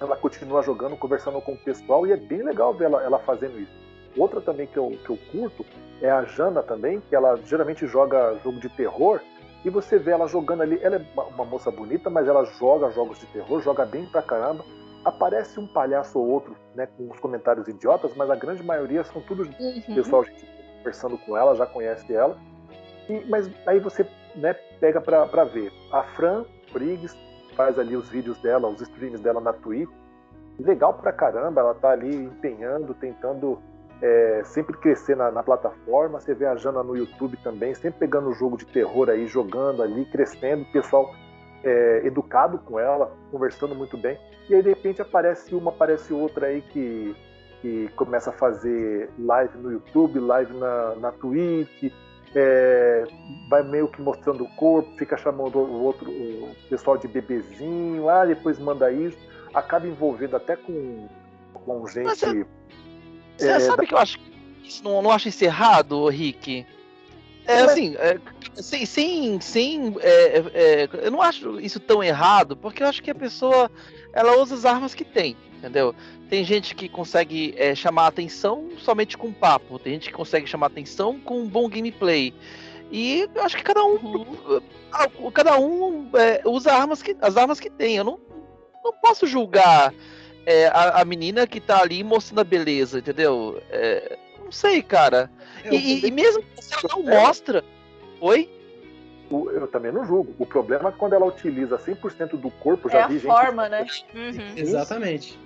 ela continua jogando, conversando com o pessoal, e é bem legal ver ela, ela fazendo isso. Outra também que eu, que eu curto é a Jana também, que ela geralmente joga jogo de terror, e você vê ela jogando ali, ela é uma, uma moça bonita, mas ela joga jogos de terror, joga bem pra caramba. Aparece um palhaço ou outro, né, com uns comentários idiotas, mas a grande maioria são tudo Uhum. pessoal gente, conversando com ela, já conhece ela. E- mas aí você né, pega pra ver. A Fran Briggs faz ali os vídeos dela, os streams dela na Twitch. Legal pra caramba, ela tá ali empenhando, tentando é, sempre crescer na, na plataforma. Você vê a Jana no YouTube também, sempre pegando o jogo de terror aí, jogando ali, crescendo, pessoal é, educado com ela, conversando muito bem. E aí de repente aparece uma, aparece outra aí que que começa a fazer live no YouTube, live na, na Twitch, é, vai meio que mostrando o corpo, fica chamando o outro o pessoal de bebezinho, ah, depois manda isso, acaba envolvendo até com, com gente. Mas Você É, sabe que eu acho que isso não, não acho isso errado, Rick? É Mas- assim, é, sem, sem, sem é, é, eu não acho isso tão errado, porque eu acho que a pessoa ela usa as armas que tem, entendeu? Tem gente que consegue é, chamar atenção somente com papo, tem gente que consegue chamar atenção com um bom gameplay. E eu acho que cada um, Uhum. cada um é, usa armas que, as armas que tem. Eu não, não posso julgar é, a, a menina que tá ali mostrando a beleza, entendeu? É, não sei, cara. E, e- e mesmo se ela não mostra. Oi? O- eu também não julgo. O problema é quando ela utiliza 100% do corpo, É já a vi gente forma, né? Uhum. Exatamente.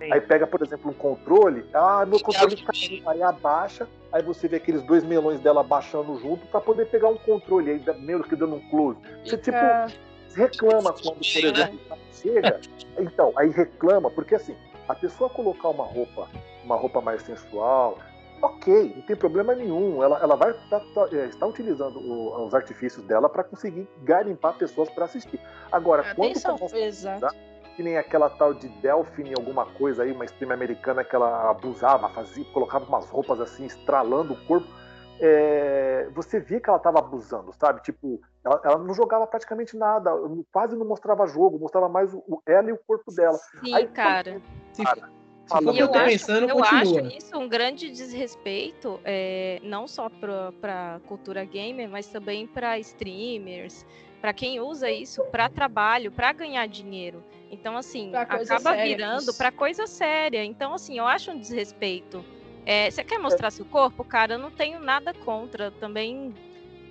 Aí pega, por exemplo, um controle. Ah, meu controle caiu. Aí abaixa. Aí você vê aqueles dois melões dela baixando junto pra poder pegar um controle. Aí meio que dando um close. Você, tipo, reclama quando, por exemplo, chega. Então, aí reclama, porque assim, a pessoa colocar uma roupa, uma roupa mais sensual, ok, não tem problema nenhum. Ela, ela vai tá, tá, é, estar utilizando o- os artifícios dela para conseguir garimpar pessoas para assistir. Agora, quando Atenção, começa exato. que nem aquela tal de Delphine, alguma coisa aí, uma stream americana que ela abusava, fazia, colocava umas roupas assim, estralando o corpo. é, você via que ela estava abusando, sabe? Tipo, ela, ela não jogava praticamente nada, quase não mostrava jogo, mostrava mais o, ela e o corpo dela. Sim, Aí, cara. Se, Cara, se for o E eu eu tô acho- pensando, eu continua. acho isso um grande desrespeito, é, não só para cultura gamer, mas também para streamers, para quem usa isso para trabalho, para ganhar dinheiro. Então, assim, acaba séria, virando para coisa séria. Então, assim, eu acho um desrespeito. É, você quer mostrar seu corpo? Cara, eu não tenho nada contra. Também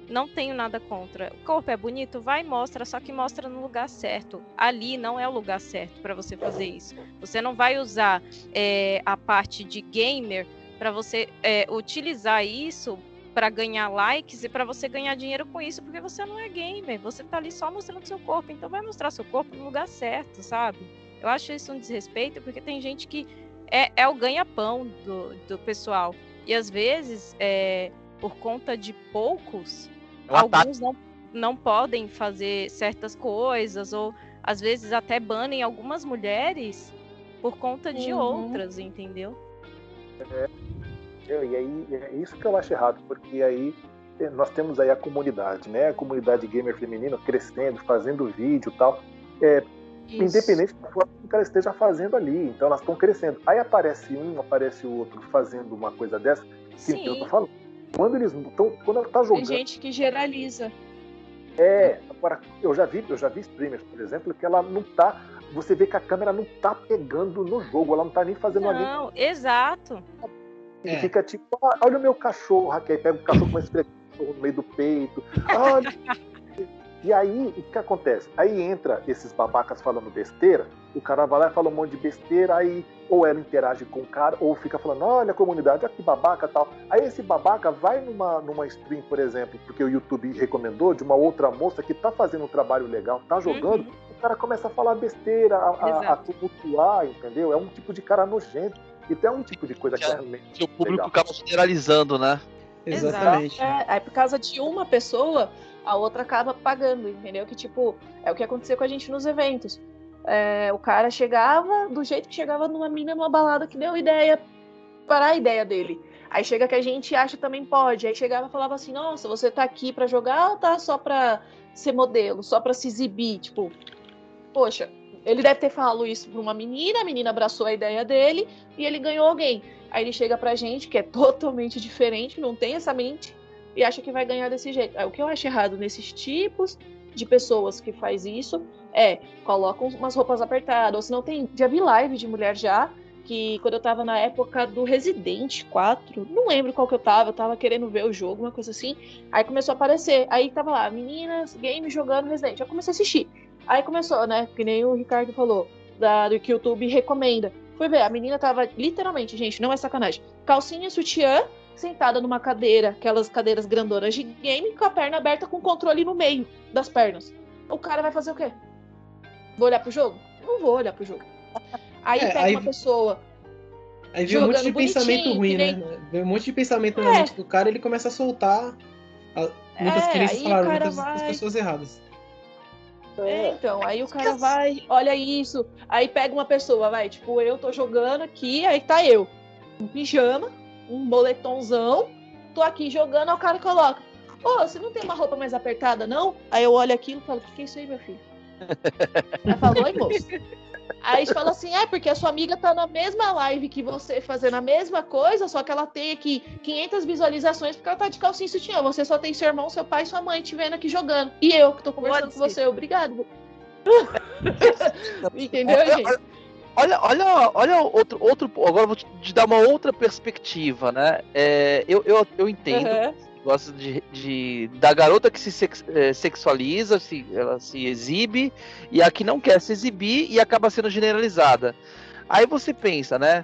não tenho nada contra. O corpo é bonito? Vai mostra, só que mostra no lugar certo. Ali não é o lugar certo para você fazer isso. Você não vai usar é, a parte de gamer para você é, utilizar isso para ganhar likes e para você ganhar dinheiro com isso, porque você não é gamer, você tá ali só mostrando seu corpo, então vai mostrar seu corpo no lugar certo, sabe? Eu acho isso um desrespeito, porque tem gente que é, é o ganha-pão do, do pessoal. E às vezes, é, por conta de poucos, É um ataque. alguns não, não podem fazer certas coisas, ou às vezes até banem algumas mulheres por conta de Uhum. outras, entendeu? Eu- E aí é isso que eu acho errado, porque aí nós temos aí a comunidade, né? A comunidade gamer feminina crescendo, fazendo vídeo e tal. É, independente da forma que ela esteja fazendo ali. Então elas estão crescendo. Aí aparece um, aparece o outro fazendo uma coisa dessa. Que Sim. eu tô falando. Quando eles estão. Quando ela tá Tem jogando. gente que generaliza. É, agora, eu já vi, eu já vi streamers, por exemplo, que ela não tá. Você vê que a câmera não tá pegando no jogo, ela não tá nem fazendo ali. Não, exato. E É. fica tipo, "Ah, olha o meu cachorro, Raquel, aí pega o cachorro com esse no meio do peito. Olha. [laughs] e aí, o que acontece? Aí entra esses babacas falando besteira, o cara vai lá e fala um monte de besteira, aí ou ela interage com o cara, ou fica falando, olha a comunidade, olha que babaca tal. Aí esse babaca vai numa, numa stream, por exemplo, porque o YouTube recomendou, de uma outra moça que tá fazendo um trabalho legal, tá jogando, Uhum. o cara começa a falar besteira, a, a, a Exato. tumultuar, entendeu? É um tipo de cara nojento. Então é um tipo de coisa que é realmente Que o público legal. acaba generalizando, né? Exatamente. É, aí por causa de uma pessoa, a outra acaba pagando, entendeu? Que tipo, é o que acontecia com a gente nos eventos. É, o cara chegava do jeito que chegava numa mina numa balada que deu ideia para a ideia dele. Aí chega que a gente acha também pode. Aí chegava e falava assim: Nossa, você tá aqui pra jogar ou tá só pra ser modelo, só pra se exibir? Tipo, poxa, ele deve ter falado isso pra uma menina, a menina abraçou a ideia dele e ele ganhou alguém. Aí ele chega pra gente, que é totalmente diferente, não tem essa mente, e acha que vai ganhar desse jeito. O que eu acho errado nesses tipos de pessoas que faz isso é colocam umas roupas apertadas, ou se não tem. Já vi live de mulher já, que quando eu tava na época do Resident 4, não lembro qual que eu tava, eu tava querendo ver o jogo, uma coisa assim. Aí começou a aparecer. Aí tava lá, meninas, game jogando Resident. Eu comecei a assistir. Aí começou, né? Que nem o Ricardo falou, da, do que o YouTube recomenda. Fui ver, a menina tava literalmente, gente, não é sacanagem. Calcinha, sutiã, sentada numa cadeira, aquelas cadeiras grandonas de game, com a perna aberta com o controle no meio das pernas. O cara vai fazer o quê? Vou olhar pro jogo? Não vou olhar pro jogo. Aí É, pega aí- uma pessoa. Aí vem um monte de pensamento ruim, que nem- né? Vem um monte de pensamento na É. mente do cara e ele começa a soltar. a- Muitas É, crianças falaram, muitas das vai- pessoas erradas. É, então, aí o cara vai, olha isso, aí pega uma pessoa, vai, tipo, eu tô jogando aqui, aí tá eu, um pijama, um moletomzão, tô aqui jogando, aí o cara coloca, ô, você não tem uma roupa mais apertada, não? Aí eu olho aquilo e falo, o que, que é isso aí, meu filho? [laughs] Aí fala, oi, moço. Aí fala assim, é porque a sua amiga tá na mesma live que você, fazendo a mesma coisa, só que ela tem aqui 500 visualizações porque ela tá de calcinha e sutiã. Você só tem seu irmão, seu pai e sua mãe te vendo aqui jogando. E eu que tô conversando Pode com ser. você, obrigado. [laughs] [laughs] Entendeu, Olha, gente? Olha, olha, olha outro, outro. Agora vou te te dar uma outra perspectiva, né? É, eu, eu, eu entendo. Aham. Gosto de, de- da garota que se sex- eh, sexualiza, se, ela se exibe, e a que não quer se exibir e acaba sendo generalizada. Aí você pensa, né?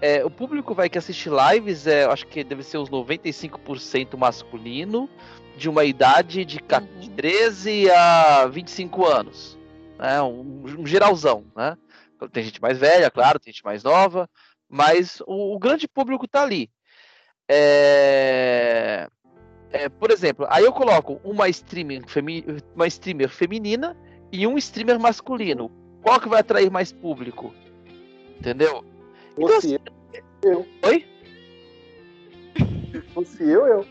é, o público vai que assiste lives, é, acho que deve ser uns 95% masculino, de uma idade de, ca- Uhum. de 13 a 25 anos. Né? Um, um geralzão, né? Tem gente mais velha, claro, tem gente mais nova, mas o, o grande público tá ali. É, é, por exemplo, aí eu coloco uma streamer, femi- uma streamer feminina e um streamer masculino. Qual que vai atrair mais público? Entendeu? Então, Fosse eu, eu. Oi? Se fosse eu, eu.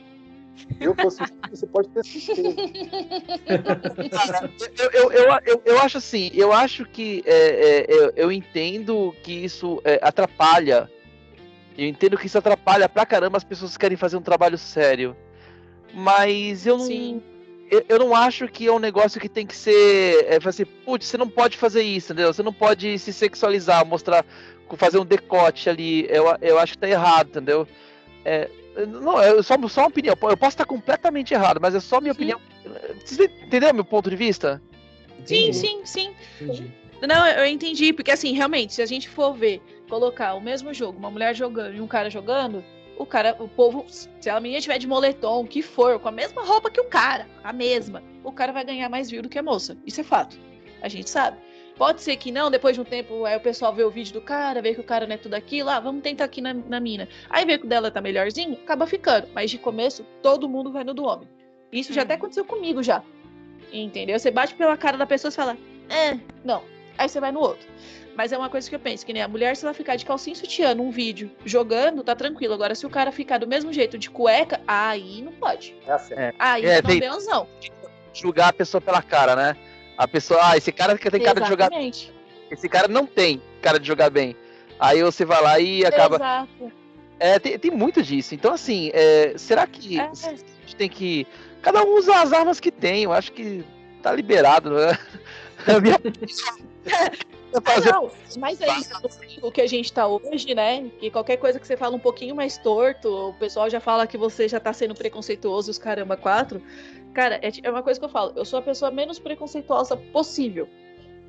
Eu fosse você pode ter certeza. Cara, [laughs] eu, eu, eu, eu, eu acho assim, eu acho que é, é, eu, eu entendo que isso é, atrapalha. Eu entendo que isso atrapalha pra caramba as pessoas que querem fazer um trabalho sério. Mas eu não. Sim. eu, eu não acho que é um negócio que tem que ser. É, assim, putz, você não pode fazer isso, entendeu? Você não pode se sexualizar, mostrar, fazer um decote ali. Eu, eu acho que tá errado, entendeu? É, não, é só, só uma opinião. Eu posso estar completamente errado, mas é só minha Uhum. opinião. Você entendeu meu ponto de vista? Sim, Entendi, sim, sim. entendi. Não, eu entendi, porque assim, realmente, se a gente for ver, colocar o mesmo jogo, uma mulher jogando e um cara jogando, o cara, o povo, se a menina tiver de moletom, o que for, com a mesma roupa que o cara, a mesma, o cara vai ganhar mais view do que a moça. Isso é fato. A gente sabe. Pode ser que não, depois de um tempo, aí o pessoal vê o vídeo do cara, vê que o cara não é tudo aquilo, ah, vamos tentar aqui na, na mina. Aí vê que o dela tá melhorzinho, acaba ficando. Mas de começo, todo mundo vai no do homem. Isso já Uhum. até aconteceu comigo já. Entendeu? Você bate pela cara da pessoa e fala, é, não. aí você vai no outro. Mas é uma coisa que eu penso, que nem a mulher, se ela ficar de calcinha sutiã num vídeo jogando, tá tranquilo. Agora, se o cara ficar do mesmo jeito de cueca, aí não pode. É assim. É. Aí É, não tem- tem não. Julgar a pessoa pela cara, né? A pessoa, ah, esse cara que tem cara de jogar. Esse cara não tem cara de jogar bem. Aí você vai lá e acaba. Exato. É, tem, tem muito disso. Então, assim, é, será que É. a gente tem que. Cada um usa as armas que tem. Eu acho que tá liberado, né? A minha... Ah, não, mas é isso, o que a gente tá hoje, né? Que qualquer coisa que você fala um pouquinho mais torto, o pessoal já fala que você já tá sendo preconceituoso, os caramba, quatro. Cara, é, é uma coisa que eu falo, eu sou a pessoa menos preconceituosa possível.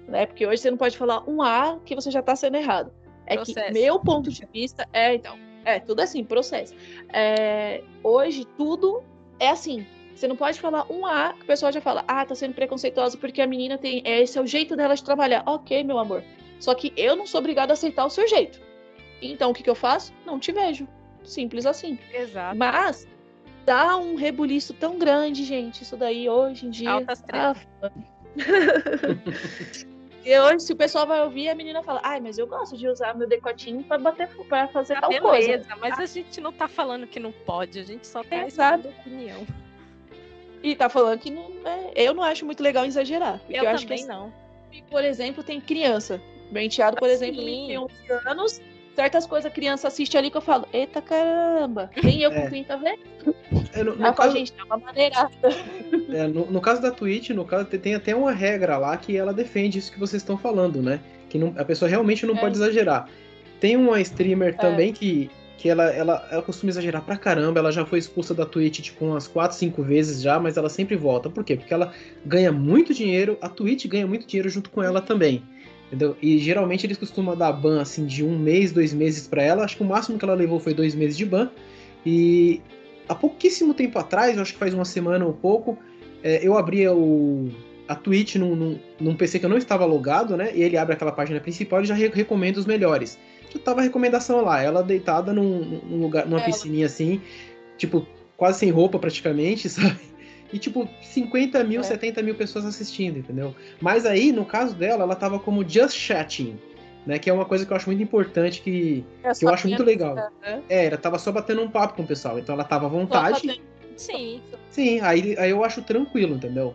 Né? Porque hoje você não pode falar um A que você já tá sendo errado. É Processo. que meu ponto de vista é, então, é tudo assim, processo. É, hoje tudo é assim. Você não pode falar um A que o pessoal já fala, ah, tá sendo preconceituosa porque a menina tem. Esse é o jeito dela de trabalhar. Ok, meu amor. Só que eu não sou obrigada a aceitar o seu jeito. Então o que, que eu faço? Não te vejo. Simples assim. Exato. Mas dá um rebuliço tão grande, gente. Isso daí hoje em dia. Altas. Ah, [laughs] e hoje, se o pessoal vai ouvir, a menina fala, ai, mas eu gosto de usar meu decotinho pra bater pra fazer Tá tal coisa. beleza, mas a gente não tá falando que não pode, a gente só tá Exato. expressando opinião. E tá falando que não é... eu não acho muito legal exagerar. Porque Eu, eu, acho que também não. por exemplo, tem criança. Meu enteado, por exemplo, Sim. tem 11 anos. Certas coisas a criança assiste ali que eu falo, eita caramba, nem eu É. com 30 vezes. É, no, no caso, gente, dá uma maneira. [laughs] é, no- no caso da Twitch, no caso, tem- tem até uma regra lá que ela defende isso que vocês estão falando, né? Que não- a pessoa realmente não É. pode exagerar. Tem uma streamer também que, que ela, ela, ela costuma exagerar pra caramba. Ela já foi expulsa da Twitch tipo umas 4, 5 vezes já, mas ela sempre volta. Por quê? Porque ela ganha muito dinheiro, a Twitch ganha muito dinheiro junto com ela também. Entendeu? E geralmente eles costumam dar ban assim de um mês, dois meses pra ela. Acho que o máximo que ela levou foi dois meses de ban. E há pouquíssimo tempo atrás, acho que faz uma semana ou pouco, é, eu abria o, a Twitch num, num, num PC que eu não estava logado, né? E ele abre aquela página principal e já re- recomenda os melhores. Já tava a recomendação lá, ela deitada num, num lugar, numa É. piscininha assim, tipo, quase sem roupa praticamente, [laughs] sabe? E tipo, 50 mil, É. 70 mil pessoas assistindo, entendeu? Mas aí, no caso dela, ela tava como just chatting, né? Que é uma coisa que eu acho muito importante que, que eu acho muito legal. É, ela tava só batendo um papo com o pessoal, então ela tava à vontade. Sim. Sim, aí, aí eu acho tranquilo, entendeu?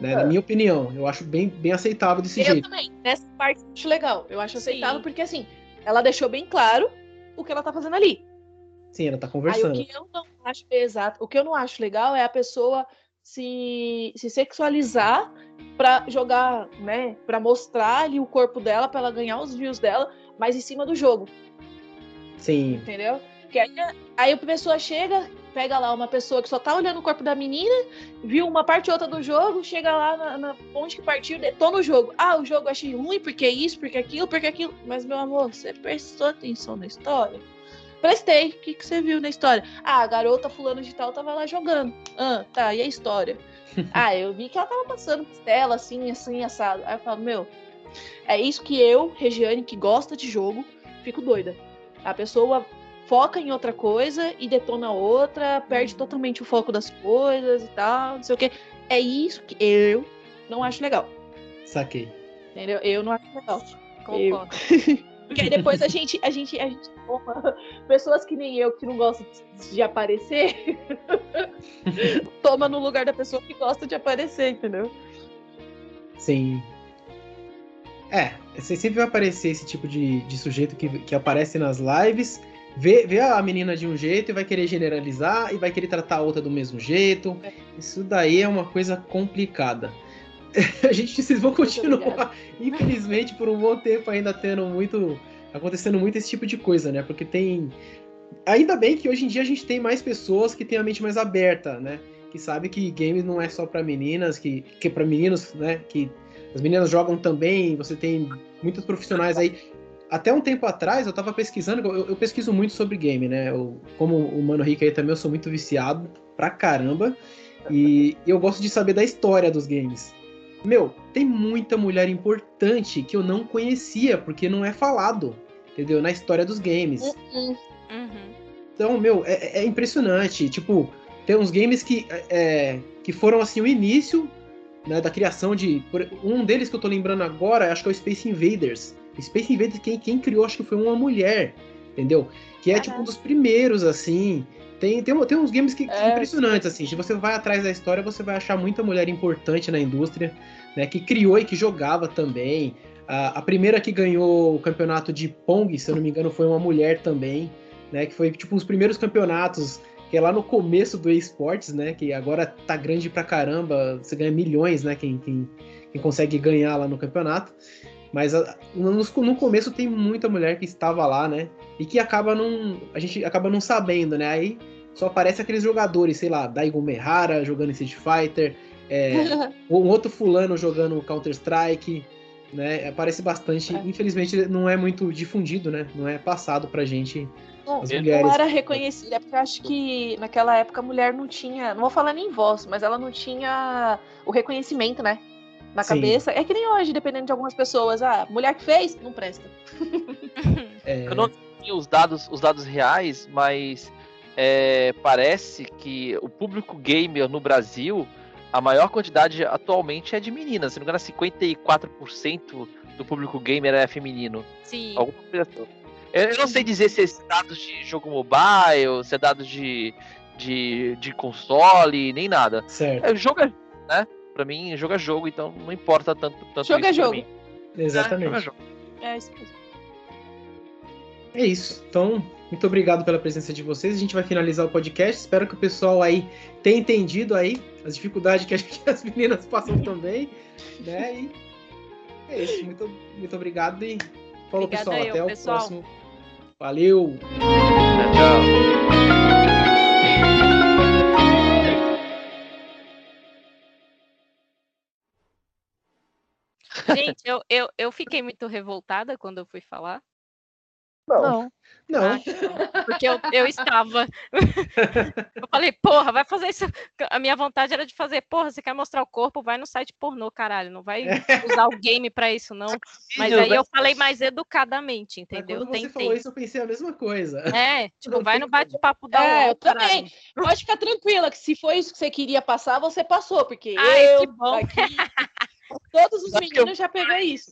Né, Na É. minha opinião, eu acho bem, bem aceitável desse Eu jeito. também. Nessa parte eu acho legal. Eu acho Sim. aceitável porque assim, ela deixou bem claro o que ela tá fazendo ali. Sim, ela tá Aí o conversando. que eu não acho exato, o que eu não acho legal é a pessoa se, se sexualizar pra jogar, né, Pra mostrar ali o corpo dela pra ela ganhar os views dela, mas em cima do jogo, Sim, entendeu? Que aí, aí a pessoa chega, pega lá uma pessoa que só tá olhando o corpo da menina, viu uma parte ou outra do jogo, chega lá na, na onde que partiu, detona o jogo. Ah, o jogo eu achei ruim porque isso, porque aquilo, porque aquilo. Mas, meu amor, você prestou atenção na história? Prestei. O que, que você viu na história? Ah, a garota fulano de tal tava lá jogando. Ah, tá, e a história? [laughs] ah, eu vi que ela tava passando tela assim, assim, assado. Aí eu falo, meu, é isso que eu, Regiane, que gosta de jogo, fico doida. A pessoa foca em outra coisa e detona outra, perde totalmente o foco das coisas e tal, não sei o quê. É isso que eu não acho legal. saquei. Entendeu? Eu não acho legal. Concordo. [laughs] Porque aí depois a gente, a gente, a gente [laughs] pessoas que nem eu que não gostam de aparecer, [laughs] toma no lugar da pessoa que gosta de aparecer, entendeu? Sim. É, você sempre vai aparecer esse tipo de, de sujeito que, que aparece nas lives, vê, vê a menina de um jeito e vai querer generalizar e vai querer tratar a outra do mesmo jeito. É. Isso daí é uma coisa complicada. [laughs] A gente, vocês vão continuar, infelizmente, por um bom tempo ainda tendo muito. Acontecendo muito esse tipo de coisa, né? Porque tem. Ainda bem que hoje em dia a gente tem mais pessoas que têm a mente mais aberta, né? Que sabe que games não é só pra meninas, que, que para meninos, né? Que as meninas jogam também, você tem muitos profissionais aí. Até um tempo atrás eu tava pesquisando, eu, eu pesquiso muito sobre game, né? Eu, como o Mano Rico aí também, eu sou muito viciado pra caramba. E eu gosto de saber da história dos games. Meu, tem muita mulher importante que eu não conhecia, porque não é falado, entendeu? Na história dos games. Uhum. Então, meu, é, é impressionante. Tipo, tem uns games que, é, que foram assim o início né, da criação de. Um deles que eu tô lembrando agora, acho que é o Space Invaders. Space Invaders, quem, quem criou, acho que foi uma mulher, entendeu? Que é tipo um dos primeiros, assim. Tem, tem, tem uns games que, é, impressionantes, assim. Se você vai atrás da história, você vai achar muita mulher importante na indústria, né? Que criou e que jogava também. A, a primeira que ganhou o campeonato de Pong, se eu não me engano, foi uma mulher também, né? Que foi tipo os primeiros campeonatos que é lá no começo do esportes, né? Que agora tá grande pra caramba, você ganha milhões, né? Quem, quem, quem consegue ganhar lá no campeonato. Mas a, no, no, começo tem muita mulher que estava lá, né? E que acaba não. A gente acaba não sabendo, né? Aí só aparece aqueles jogadores, sei lá, Daigo Mehara jogando em Street Fighter, é, [laughs] um outro fulano jogando Counter-Strike, né? Aparece bastante. É. Infelizmente não é muito difundido, né? Não é passado pra gente. Não, as mulheres. não era reconhecida, é porque eu acho que naquela época a mulher não tinha, não vou falar nem voz, mas ela não tinha o reconhecimento, né? na Sim. cabeça. É que nem hoje, dependendo de algumas pessoas. Ah, mulher que fez, não presta. [laughs] É... Eu não tenho os dados, os dados reais, mas é, parece que o público gamer no Brasil, a maior quantidade atualmente é de meninas. Se não me engano, 54% do público gamer é feminino. Sim. Eu não sei dizer se é dados de jogo mobile, se é dados de, de, de console, nem nada. Certo. É, jogo é, né? Pra mim, jogo é jogo, então não importa tanto, tanto jogo é jogo. Exatamente. É, jogo. é isso mesmo. É isso. Então, muito obrigado pela presença de vocês. A gente vai finalizar o podcast. Espero que o pessoal aí tenha entendido aí as dificuldades que, [laughs] as meninas passam também, né? E é isso. Muito, muito obrigado e falou pessoal. Eu, até pessoal. o próximo. Valeu. Tchau. Gente, eu, eu, eu fiquei muito revoltada quando eu fui falar. Não. Não. Ah, porque eu, eu estava. eu falei, porra, vai fazer isso. A minha vontade era de fazer, porra, você quer mostrar o corpo, vai no site pornô, caralho. Não vai [laughs] usar o game pra isso, não. Mas aí eu falei mais educadamente, entendeu? Mas quando você Tentei. falou isso, eu pensei a mesma coisa. É, tipo, não vai no bate-papo da É, eu também. Pode ficar tranquila, que se foi isso que você queria passar, você passou, porque Ai, eu que bom. aqui [laughs] Todos os meninos já pegou isso.